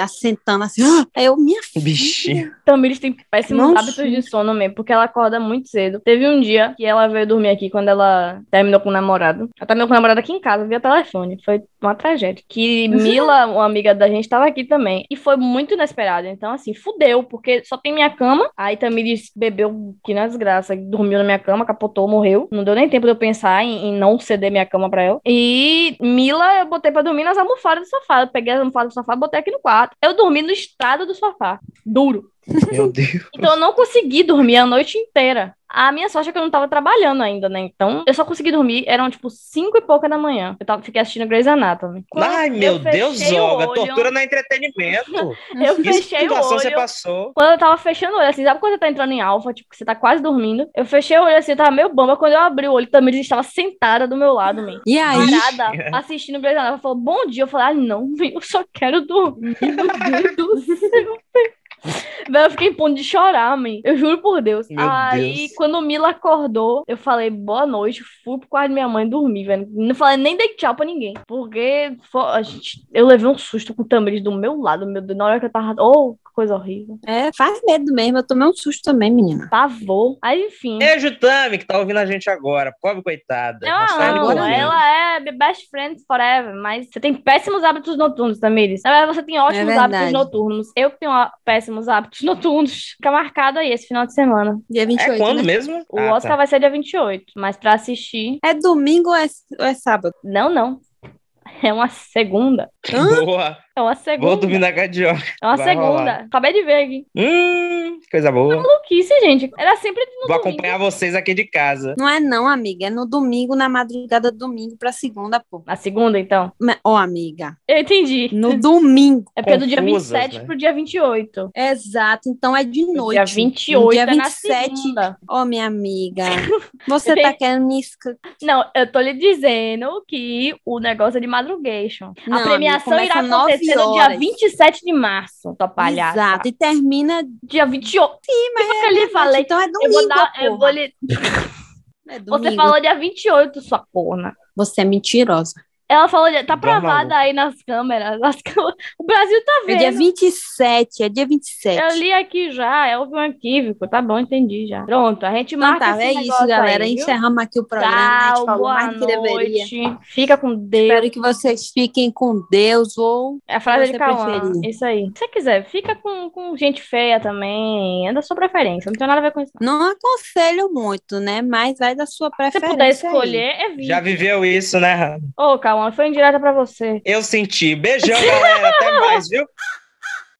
assentando assim. Ah! Aí eu, minha filha. Bichinho. Tamires tem péssimos Nossa. hábitos de sono mesmo, porque ela acorda muito cedo. Teve um dia que ela veio dormir aqui quando ela terminou com o namorado. Ela terminou com o namorado aqui em casa, via telefone. Foi uma tragédia. Que Mila, uma amiga da gente, tava aqui também. E foi muito inesperado. Então, assim, fudeu, porque só tem minha cama. Aí Tamires bebeu que na desgraça, dormiu na minha cama, capotou, morreu. Não deu nem tempo de eu pensar em, em não ceder minha cama pra ela. E Mila, eu botei pra dormir nas almofadas do sofá. Eu peguei as almofadas do sofá botei aqui no quarto. Eu dormi no estrado do sofá. Duro. Meu Deus. Então eu não consegui dormir a noite inteira. A minha sorte é que eu não tava trabalhando ainda, né? Então eu só consegui dormir, eram tipo 5 e pouca da manhã. Eu tava, fiquei assistindo Grey's Anatomy. Quando Ai, eu meu Deus, Olga. olho- Tortura é entretenimento. Eu Que fechei o situação você olho. passou? Quando eu tava fechando o olho, assim, sabe quando você tá entrando em alfa, tipo, que você tá quase dormindo? Eu fechei o olho assim, eu tava meio bamba. Quando eu abri o olho, também estava sentada do meu lado, man. E aí? Parada, assistindo Grey's Anatomy. Ela falou, bom dia. Eu falei, ah, não, eu só quero dormir. Meu Deus do céu. Velho, eu fiquei em ponto de chorar, man. Eu juro por Deus. Meu Aí, Deus. quando o Mila acordou, eu falei, boa noite. Fui pro quarto da minha mãe dormir, velho. Não falei nem dei tchau pra ninguém. Porque fo- a gente, eu levei um susto com o Tamiris do meu lado, meu Deus. Na hora que eu tava. Oh, coisa horrível. É, faz medo mesmo. Eu tomei um susto também, menina. Pavor. Aí, enfim. Beijo, Tami, que tá ouvindo a gente agora. Pobre coitada. Amo, agora ouvindo. ela é best friend forever, mas você tem péssimos hábitos noturnos, Tamiris. Na verdade, você tem ótimos verdade. hábitos noturnos. Eu que tenho péssimos hábitos noturnos. Fica marcado aí esse final de semana. Dia 28, É quando né? mesmo? O Ah, Oscar tá. vai ser dia 28, mas pra assistir, É domingo ou é, ou é sábado? não, não. É uma segunda. Boa. É uma Vou segunda. dormir na carioca. É uma Vai segunda. rolar. Acabei de ver aqui. Hum, coisa boa. Maluquice, gente. Era sempre no Vou domingo. acompanhar vocês aqui de casa. Não é não, amiga. É no domingo, na madrugada do domingo pra segunda, pô. Na segunda, então. Ma- Ó, amiga. Eu entendi. No domingo. É porque é do dia Confusas, 27 né? pro dia 28. Exato. Então é de noite. dia 28 dia é na 27. segunda. Ó, minha amiga. Você tá querendo me. Não, eu tô lhe dizendo que o negócio é de madrugation. Não, a premiação amiga, irá começa acontecer no dia horas. 27 de março, tua palhaça. Exato. E termina. Dia 28. Sim, mas eu lhe falei. Então é Eu domingo, vou dar, eu vou lhe... É Você domingo. falou dia 28, sua corna. Você é mentirosa. Ela falou, tá provada aí nas câmeras. As câmeras- O Brasil tá É vendo. dia 27. É dia 27. Eu li aqui já, houve um equívoco. Tá bom, entendi já. Pronto, a gente Então marca tá, esse é isso, galera. aí? Encerramos aqui o programa. a gente Tchau, falou boa mais que deveria. noite. Fica com Deus. Espero que vocês fiquem com Deus ou É a frase de Cauã. preferir. Isso aí. Se você quiser, fica com, com gente feia também. É da sua preferência. Não tem nada a ver com isso. não. não aconselho muito, né? Mas vai da sua Se você preferência. puder aí. escolher, é vir. Já viveu isso, né, Hannah? Ô, Cauã, foi indireta pra você. Eu senti. Beijão, galera. Até mais, viu?